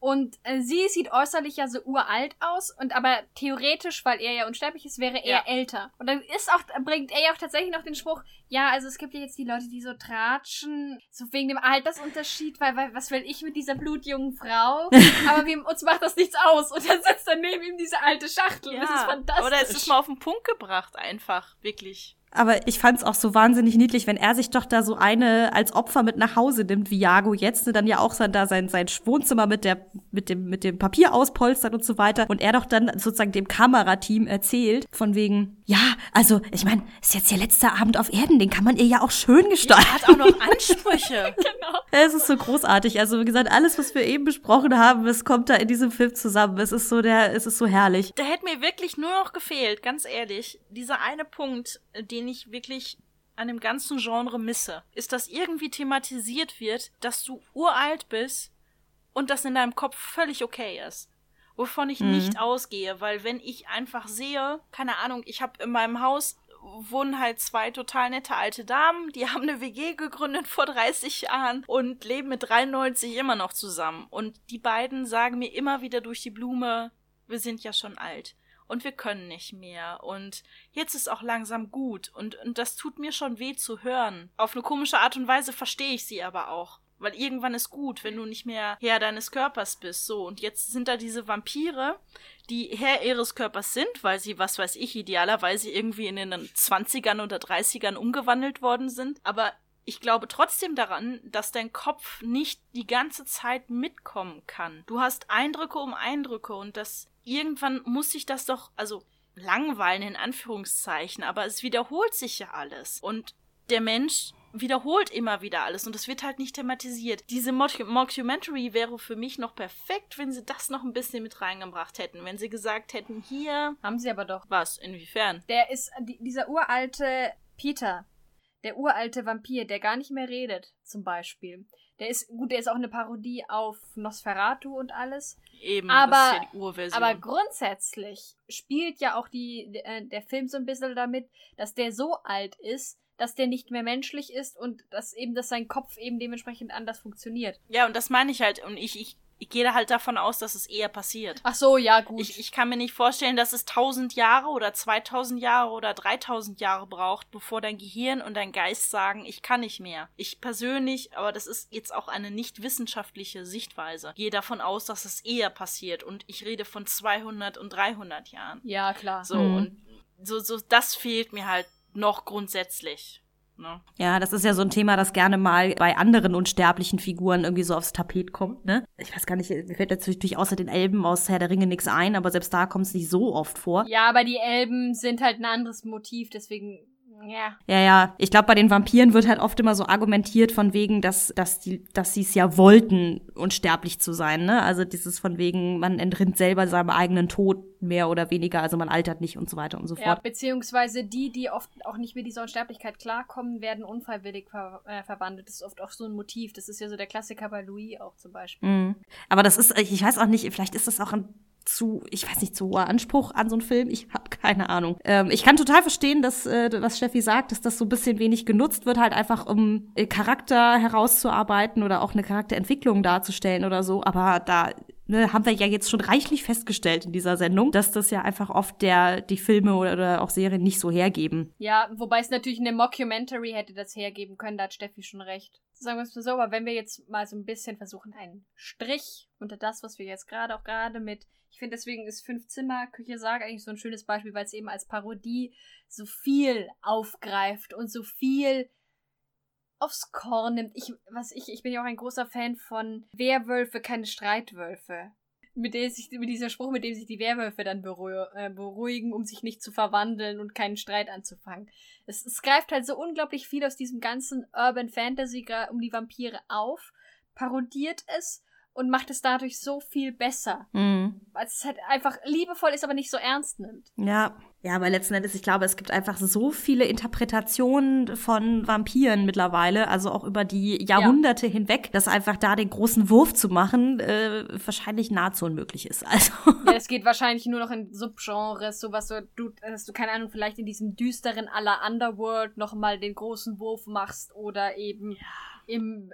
Und äh, sie sieht äußerlich ja so uralt aus und aber theoretisch, weil er ja unsterblich ist, wäre er Ja. älter. Und dann ist auch, bringt er ja auch tatsächlich noch den Spruch, ja, also es gibt ja jetzt die Leute, die so tratschen, so wegen dem Altersunterschied, weil, weil was will ich mit dieser blutjungen Frau? *laughs* aber wir, uns macht das nichts aus. Und dann sitzt dann neben ihm diese alte Schachtel. das ist fantastisch. oder es ist mal auf den Punkt gebracht, einfach. Wirklich. Aber ich fand's auch so wahnsinnig niedlich, wenn er sich doch da so eine als Opfer mit nach Hause nimmt, wie Jago jetzt, ne, dann ja auch sein, da sein, sein Wohnzimmer mit der, mit dem, mit dem Papier auspolstert und so weiter. Und er doch dann sozusagen dem Kamerateam erzählt, von wegen, ja, also, ich meine, ist jetzt ihr letzter Abend auf Erden, den kann man ihr ja auch schön gestalten. Er hat auch noch Ansprüche. *laughs* genau. Es ist so großartig. Also, wie gesagt, alles, was wir eben besprochen haben, es kommt da in diesem Film zusammen. Es ist so der, es ist so herrlich. Da hätte mir wirklich nur noch gefehlt, ganz ehrlich, dieser eine Punkt, den ich wirklich an dem ganzen Genre misse, ist, dass irgendwie thematisiert wird, dass du uralt bist und das in deinem Kopf völlig okay ist. Wovon ich mhm. nicht ausgehe, weil wenn ich einfach sehe, keine Ahnung, ich habe in meinem Haus wohnen halt zwei total nette alte Damen, die *laughs* haben eine WG gegründet vor 30 Jahren und leben mit 93 immer noch zusammen. Und die beiden sagen mir immer wieder durch die Blume, wir sind ja schon alt und wir können nicht mehr und jetzt ist auch langsam gut und, und das tut mir schon weh zu hören. Auf eine komische Art und Weise verstehe ich sie aber auch. Weil irgendwann ist gut, wenn du nicht mehr Herr deines Körpers bist. So, und jetzt sind da diese Vampire, die Herr ihres Körpers sind, weil sie, was weiß ich, idealerweise irgendwie in den 20ern oder 30ern umgewandelt worden sind. Aber ich glaube trotzdem daran, dass dein Kopf nicht die ganze Zeit mitkommen kann. Du hast Eindrücke um Eindrücke und das irgendwann muss sich das doch, also langweilen in Anführungszeichen, aber es wiederholt sich ja alles. Und der Mensch wiederholt immer wieder alles und es wird halt nicht thematisiert. Diese Mockumentary wäre für mich noch perfekt, wenn sie das noch ein bisschen mit reingebracht hätten. Wenn sie gesagt hätten, hier. Haben sie aber doch. Was? Inwiefern? Der ist, dieser uralte Peter, der uralte Vampir, der gar nicht mehr redet, zum Beispiel. Der ist, gut, der ist auch eine Parodie auf Nosferatu und alles. Eben, aber, ja die Urversion. Aber grundsätzlich spielt ja auch die, der, der Film so ein bisschen damit, dass der so alt ist, dass der nicht mehr menschlich ist und dass eben, dass sein Kopf eben dementsprechend anders funktioniert. Ja, und das meine ich halt. Und ich, ich, ich gehe da halt davon aus, dass es eher passiert. Ach so, ja, gut. Ich, ich kann mir nicht vorstellen, dass es 1000 Jahre oder 2000 Jahre oder 3000 Jahre braucht, bevor dein Gehirn und dein Geist sagen, ich kann nicht mehr. Ich persönlich, aber das ist jetzt auch eine nicht wissenschaftliche Sichtweise, gehe davon aus, dass es eher passiert. Und ich rede von 200 und 300 Jahren. Ja, klar. So, mhm. und so, so, das fehlt mir halt noch grundsätzlich. Ne? Ja, das ist ja so ein Thema, das gerne mal bei anderen unsterblichen Figuren irgendwie so aufs Tapet kommt, ne? Ich weiß gar nicht, mir fällt natürlich außer den Elben aus Herr der Ringe nichts ein, aber selbst da kommt es nicht so oft vor. Ja, aber die Elben sind halt ein anderes Motiv, deswegen ja. Ja, ja. Ich glaube, bei den Vampiren wird halt oft immer so argumentiert von wegen, dass, dass die, dass sie es ja wollten, unsterblich zu sein, ne? Also dieses von wegen, man entrinnt selber seinem eigenen Tod mehr oder weniger, also man altert nicht und so weiter und so fort. Ja, beziehungsweise die, die oft auch nicht mit dieser Unsterblichkeit klarkommen, werden unfreiwillig ver äh, verwandelt. Das ist oft auch so ein Motiv. Das ist ja so der Klassiker bei Louis auch zum Beispiel. Mhm. Aber das ist, ich weiß auch nicht, vielleicht ist das auch ein zu, ich weiß nicht, zu hoher Anspruch an so einen Film. Ich habe keine Ahnung. Ähm, ich kann total verstehen, dass, äh, was Steffi sagt, dass das so ein bisschen wenig genutzt wird, halt einfach um äh, Charakter herauszuarbeiten oder auch eine Charakterentwicklung darzustellen oder so. Aber da ne, haben wir ja jetzt schon reichlich festgestellt in dieser Sendung, dass das ja einfach oft der die Filme oder, oder auch Serien nicht so hergeben. Ja, wobei es natürlich eine Mockumentary hätte das hergeben können, da hat Steffi schon recht. Sagen wir es mal so, aber wenn wir jetzt mal so ein bisschen versuchen, einen Strich unter das, was wir jetzt gerade auch gerade mit ich finde, deswegen ist Fünf-Zimmer-Küche Sage eigentlich so ein schönes Beispiel, weil es eben als Parodie so viel aufgreift und so viel aufs Korn nimmt. Ich, was ich, ich bin ja auch ein großer Fan von Werwölfe, keine Streitwölfe. Mit, dem sich, mit dieser Spruch, mit dem sich die Werwölfe dann äh, beruhigen, um sich nicht zu verwandeln und keinen Streit anzufangen. Es, es greift halt so unglaublich viel aus diesem ganzen Urban Fantasy um die Vampire auf, parodiert es und macht es dadurch so viel besser. Mhm. Weil es halt einfach liebevoll ist, aber nicht so ernst nimmt. Ja. Ja, aber letzten Endes, ich glaube, es gibt einfach so viele Interpretationen von Vampiren mittlerweile, also auch über die Jahrhunderte ja. hinweg, dass einfach da den großen Wurf zu machen äh, wahrscheinlich nahezu unmöglich ist. *laughs* Also. Ja, es geht wahrscheinlich nur noch in Subgenres, sowas, so, du, dass du, keine Ahnung, vielleicht in diesem düsteren aller Underworld nochmal den großen Wurf machst oder eben ja im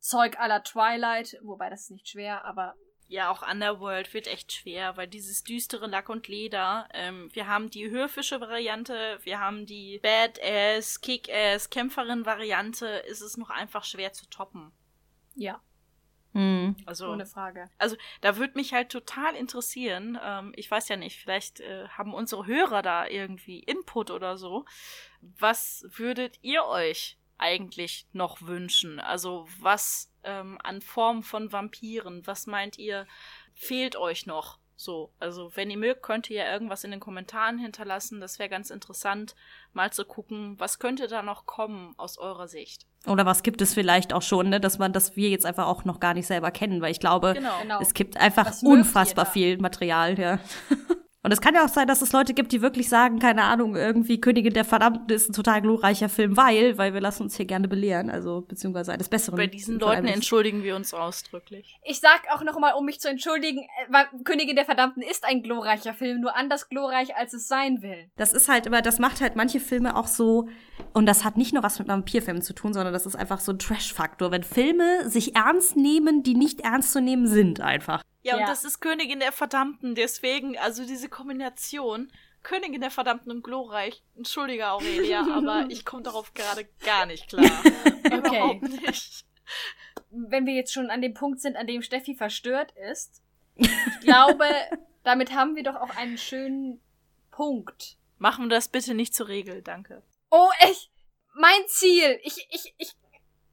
Zeug aller Twilight, wobei das ist nicht schwer, aber ja, auch Underworld wird echt schwer, weil dieses düstere Lack und Leder, ähm, wir haben die höfische Variante, wir haben die Badass, Kick-Ass, Kämpferin-Variante, ist es noch einfach schwer zu toppen. Ja. Mhm. Also, Ohne Frage. Also, da würde mich halt total interessieren, ähm, ich weiß ja nicht, vielleicht äh, haben unsere Hörer da irgendwie Input oder so. Was würdet ihr euch eigentlich noch wünschen? Also was ähm, an Form von Vampiren, was meint ihr, fehlt euch noch? So, also wenn ihr mögt, könnt ihr ja irgendwas in den Kommentaren hinterlassen. Das wäre ganz interessant, mal zu gucken, was könnte da noch kommen aus eurer Sicht. Oder was gibt es vielleicht auch schon, ne, dass man, dass wir jetzt einfach auch noch gar nicht selber kennen, weil ich glaube, genau. genau. es gibt einfach unfassbar viel Material, ja. *laughs* Und es kann ja auch sein, dass es Leute gibt, die wirklich sagen, keine Ahnung, irgendwie Königin der Verdammten ist ein total glorreicher Film, weil, weil wir lassen uns hier gerne belehren, also beziehungsweise eines Besseren. Bei diesen Leuten entschuldigen wir uns ausdrücklich. Ich sag auch noch mal, um mich zu entschuldigen, äh, weil Königin der Verdammten ist ein glorreicher Film, nur anders glorreich, als es sein will. Das ist halt immer, das macht halt manche Filme auch so, und das hat nicht nur was mit Vampirfilmen zu tun, sondern das ist einfach so ein Trash-Faktor, wenn Filme sich ernst nehmen, die nicht ernst zu nehmen sind, einfach. Ja, Ja. und das ist Königin der Verdammten, deswegen, also diese Kombination, Königin der Verdammten und glorreich. Entschuldige, Aurelia, *laughs* aber ich komme darauf gerade gar nicht klar. *laughs* Überhaupt nicht. Wenn wir jetzt schon an dem Punkt sind, an dem Steffi verstört ist, ich *laughs* glaube, damit haben wir doch auch einen schönen Punkt. Machen wir das bitte nicht zur Regel, danke. Oh, ich, mein Ziel, ich, ich, ich,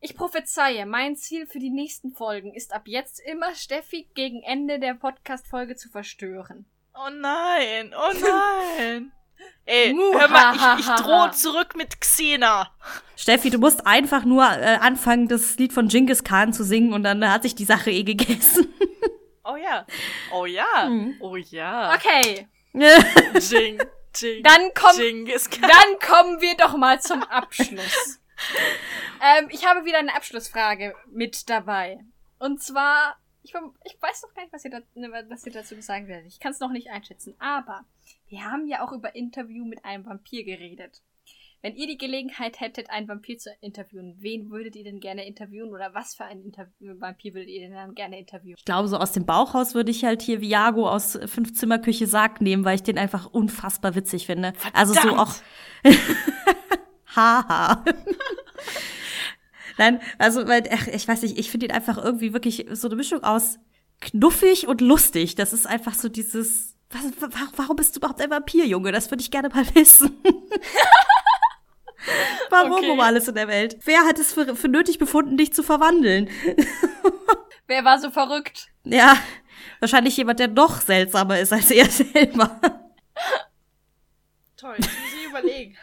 ich prophezeie, mein Ziel für die nächsten Folgen ist ab jetzt immer Steffi gegen Ende der Podcast-Folge zu verstören. Oh nein, oh nein. *laughs* Ey, hör mal, ich, ich drohe zurück mit Xena. Steffi, du musst einfach nur äh, anfangen, das Lied von Genghis Khan zu singen und dann hat sich die Sache eh gegessen. *laughs* Oh ja. Oh ja. Mhm. Oh ja. Okay, Jing, *laughs* Jing, Dann komm- Genghis Khan. dann kommen wir doch mal zum Abschluss. *laughs* ähm, ich habe wieder eine Abschlussfrage mit dabei. Und zwar, ich, ich weiß noch gar nicht, was ihr, da, ne, was ihr dazu sagen werdet. Ich kann es noch nicht einschätzen. Aber wir haben ja auch über Interview mit einem Vampir geredet. Wenn ihr die Gelegenheit hättet, einen Vampir zu interviewen, wen würdet ihr denn gerne interviewen oder was für einen Interview Vampir würdet ihr denn dann gerne interviewen? Ich glaube, so aus dem Bauchhaus würde ich halt hier Viago aus Fünfzimmerküche Sarg nehmen, weil ich den einfach unfassbar witzig finde. Also so auch. *laughs* Haha. *laughs* Nein, also, weil, ach, ich weiß nicht, ich finde ihn einfach irgendwie wirklich so eine Mischung aus knuffig und lustig. Das ist einfach so dieses, was, wa- warum bist du überhaupt ein Vampir, Junge? Das würde ich gerne mal *laughs* wissen. warum Okay. um alles in der Welt? Wer hat es für, für nötig befunden, dich zu verwandeln? *laughs* Wer war so verrückt? Ja, wahrscheinlich jemand, der noch seltsamer ist als er selber. Toll, jetzt muss ich überlegen.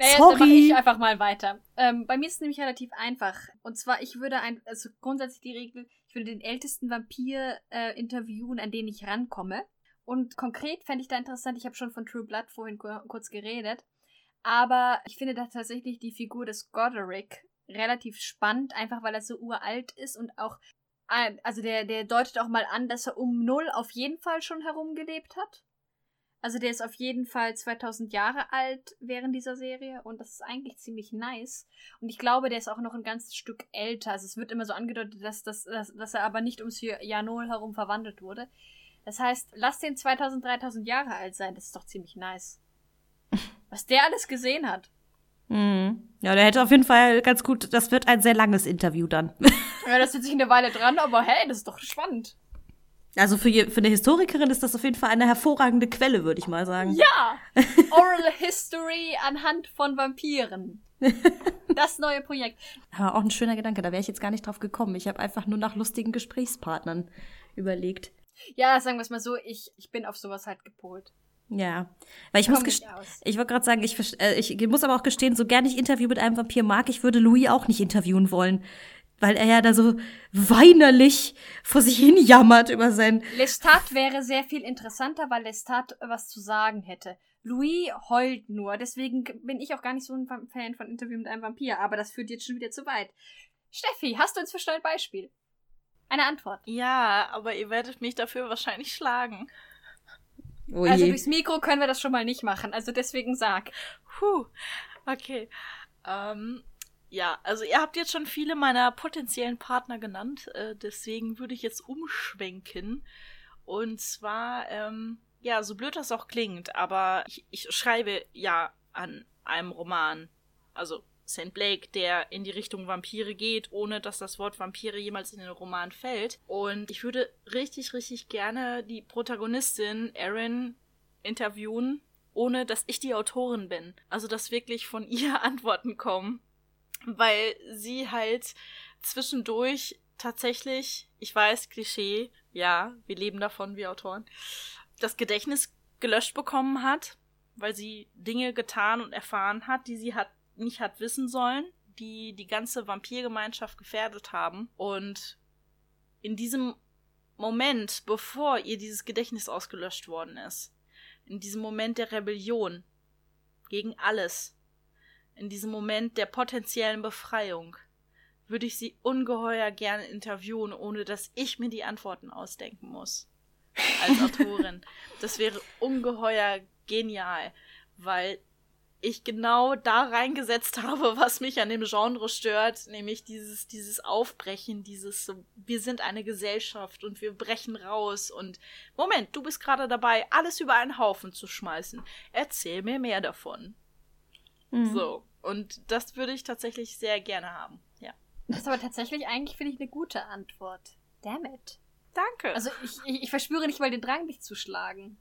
Naja, Sorry. dann mache ich einfach mal weiter. Ähm, bei mir ist es nämlich relativ einfach. Und zwar, ich würde ein, also grundsätzlich die Regel, ich würde den ältesten Vampir äh, interviewen, an den ich rankomme. Und konkret fände ich da interessant, ich habe schon von True Blood vorhin kur kurz geredet, aber ich finde da tatsächlich die Figur des Goderic relativ spannend, einfach weil er so uralt ist und auch, also der, der deutet auch mal an, dass er um null auf jeden Fall schon herumgelebt hat. Also der ist auf jeden Fall 2000 Jahre alt während dieser Serie und das ist eigentlich ziemlich nice. Und ich glaube, der ist auch noch ein ganzes Stück älter. Also es wird immer so angedeutet, dass, dass, dass, dass er aber nicht ums Jahr Null herum verwandelt wurde. Das heißt, lass den 2000, 3000 Jahre alt sein. Das ist doch ziemlich nice. *laughs* Was der alles gesehen hat. Mhm. Ja, der hätte auf jeden Fall ganz gut, das wird ein sehr langes Interview dann. Ja, das wird sich eine Weile dran, aber hey, das ist doch spannend. Also für, je- für eine Historikerin ist das auf jeden Fall eine hervorragende Quelle, würde ich mal sagen. Ja! *laughs* Oral History anhand von Vampiren. Das neue Projekt. Aber auch ein schöner Gedanke, da wäre ich jetzt gar nicht drauf gekommen. Ich habe einfach nur nach lustigen Gesprächspartnern überlegt. Ja, sagen wir es mal so, ich, ich bin auf sowas halt gepolt. Ja, weil ich Komm muss ich wollte gerade sagen, ich, äh, ich muss aber auch gestehen, so gerne ich Interview mit einem Vampir mag, ich würde Louis auch nicht interviewen wollen, weil er ja da so weinerlich vor sich hin jammert über sein Lestat wäre sehr viel interessanter, weil Lestat was zu sagen hätte. Louis heult nur, deswegen bin ich auch gar nicht so ein Fan von Interview mit einem Vampir, aber das führt jetzt schon wieder zu weit. Steffi, hast du inzwischen ein Beispiel? Eine Antwort. Ja, aber ihr werdet mich dafür wahrscheinlich schlagen. Oh Also durchs Mikro können wir das schon mal nicht machen, also deswegen sag. Puh, okay. Ähm, ja, also ihr habt jetzt schon viele meiner potenziellen Partner genannt, äh, deswegen würde ich jetzt umschwenken. Und zwar, ähm, ja, so blöd das auch klingt, aber ich, ich schreibe ja an einem Roman, also St. Blake, der in die Richtung Vampire geht, ohne dass das Wort Vampire jemals in den Roman fällt. Und ich würde richtig, richtig gerne die Protagonistin Erin interviewen, ohne dass ich die Autorin bin. Also, dass wirklich von ihr *laughs* Antworten kommen. Weil sie halt zwischendurch tatsächlich, ich weiß, Klischee, ja, wir leben davon, wir Autoren, das Gedächtnis gelöscht bekommen hat, weil sie Dinge getan und erfahren hat, die sie hat, nicht hat wissen sollen, die die ganze Vampirgemeinschaft gefährdet haben. Und in diesem Moment, bevor ihr dieses Gedächtnis ausgelöscht worden ist, in diesem Moment der Rebellion gegen alles, in diesem Moment der potenziellen Befreiung, würde ich sie ungeheuer gerne interviewen, ohne dass ich mir die Antworten ausdenken muss. Als *laughs* Autorin. das wäre ungeheuer genial, weil ich genau da reingesetzt habe, was mich an dem Genre stört, nämlich dieses, dieses Aufbrechen, dieses wir sind eine Gesellschaft und wir brechen raus und Moment, du bist gerade dabei, alles über einen Haufen zu schmeißen. Erzähl mir mehr davon. Mhm. So. Und das würde ich tatsächlich sehr gerne haben. Ja. Das ist aber tatsächlich eigentlich, finde ich, eine gute Antwort. Damn it. Danke. Also ich, ich, ich verspüre nicht mal den Drang, dich zu schlagen.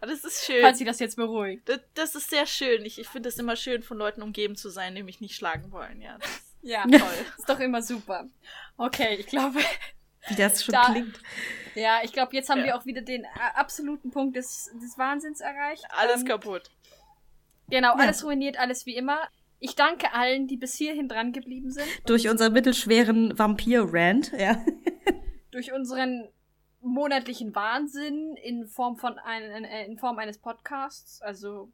Aber das ist schön. Falls sie das jetzt beruhigt. Das, das ist sehr schön. Ich, ich finde es immer schön, von Leuten umgeben zu sein, die mich nicht schlagen wollen. Ja, ja *laughs* toll. *laughs* ist doch immer super. Okay, ich glaube. *laughs* Wie das schon da, klingt. Ja, ich glaube, jetzt haben ja. wir auch wieder den äh, absoluten Punkt des, des Wahnsinns erreicht. Alles ähm, kaputt. Genau, ja. alles ruiniert, alles wie immer. Ich danke allen, die bis hierhin dran geblieben sind. Durch unseren mittelschweren Vampir-Rant, ja. Durch unseren monatlichen Wahnsinn in Form von ein, äh, in Form eines Podcasts. Also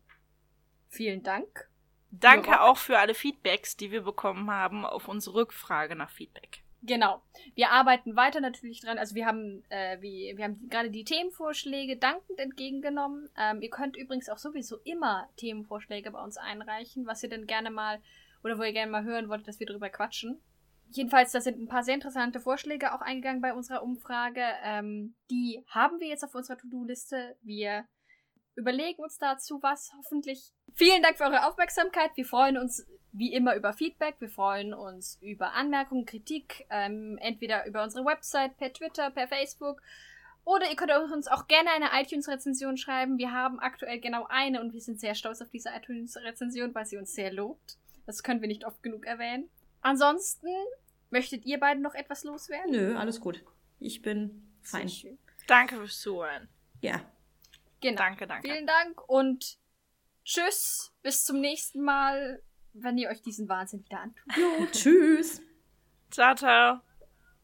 vielen Dank. Danke auch für alle Feedbacks, die wir bekommen haben auf unsere Rückfrage nach Feedback. Genau. Wir arbeiten weiter natürlich dran. Also wir haben, äh, wie, wir haben gerade die Themenvorschläge dankend entgegengenommen. Ähm, ihr könnt übrigens auch sowieso immer Themenvorschläge bei uns einreichen, was ihr denn gerne mal oder wo ihr gerne mal hören wollt, dass wir drüber quatschen. Jedenfalls, da sind ein paar sehr interessante Vorschläge auch eingegangen bei unserer Umfrage. Ähm, die haben wir jetzt auf unserer To-Do-Liste. Wir überlegen uns dazu was, hoffentlich. Vielen Dank für eure Aufmerksamkeit. Wir freuen uns wie immer über Feedback. Wir freuen uns über Anmerkungen, Kritik, ähm, entweder über unsere Website, per Twitter, per Facebook. Oder ihr könnt uns auch gerne eine iTunes-Rezension schreiben. Wir haben aktuell genau eine und wir sind sehr stolz auf diese iTunes-Rezension, weil sie uns sehr lobt. Das können wir nicht oft genug erwähnen. Ansonsten, möchtet ihr beiden noch etwas loswerden? Nö, alles gut. Ich bin fein. Danke fürs Zuhören. Ja. Genau. Danke, danke. Vielen Dank und tschüss. Bis zum nächsten Mal, wenn ihr euch diesen Wahnsinn wieder antut. Jo, tschüss. Ciao, ciao.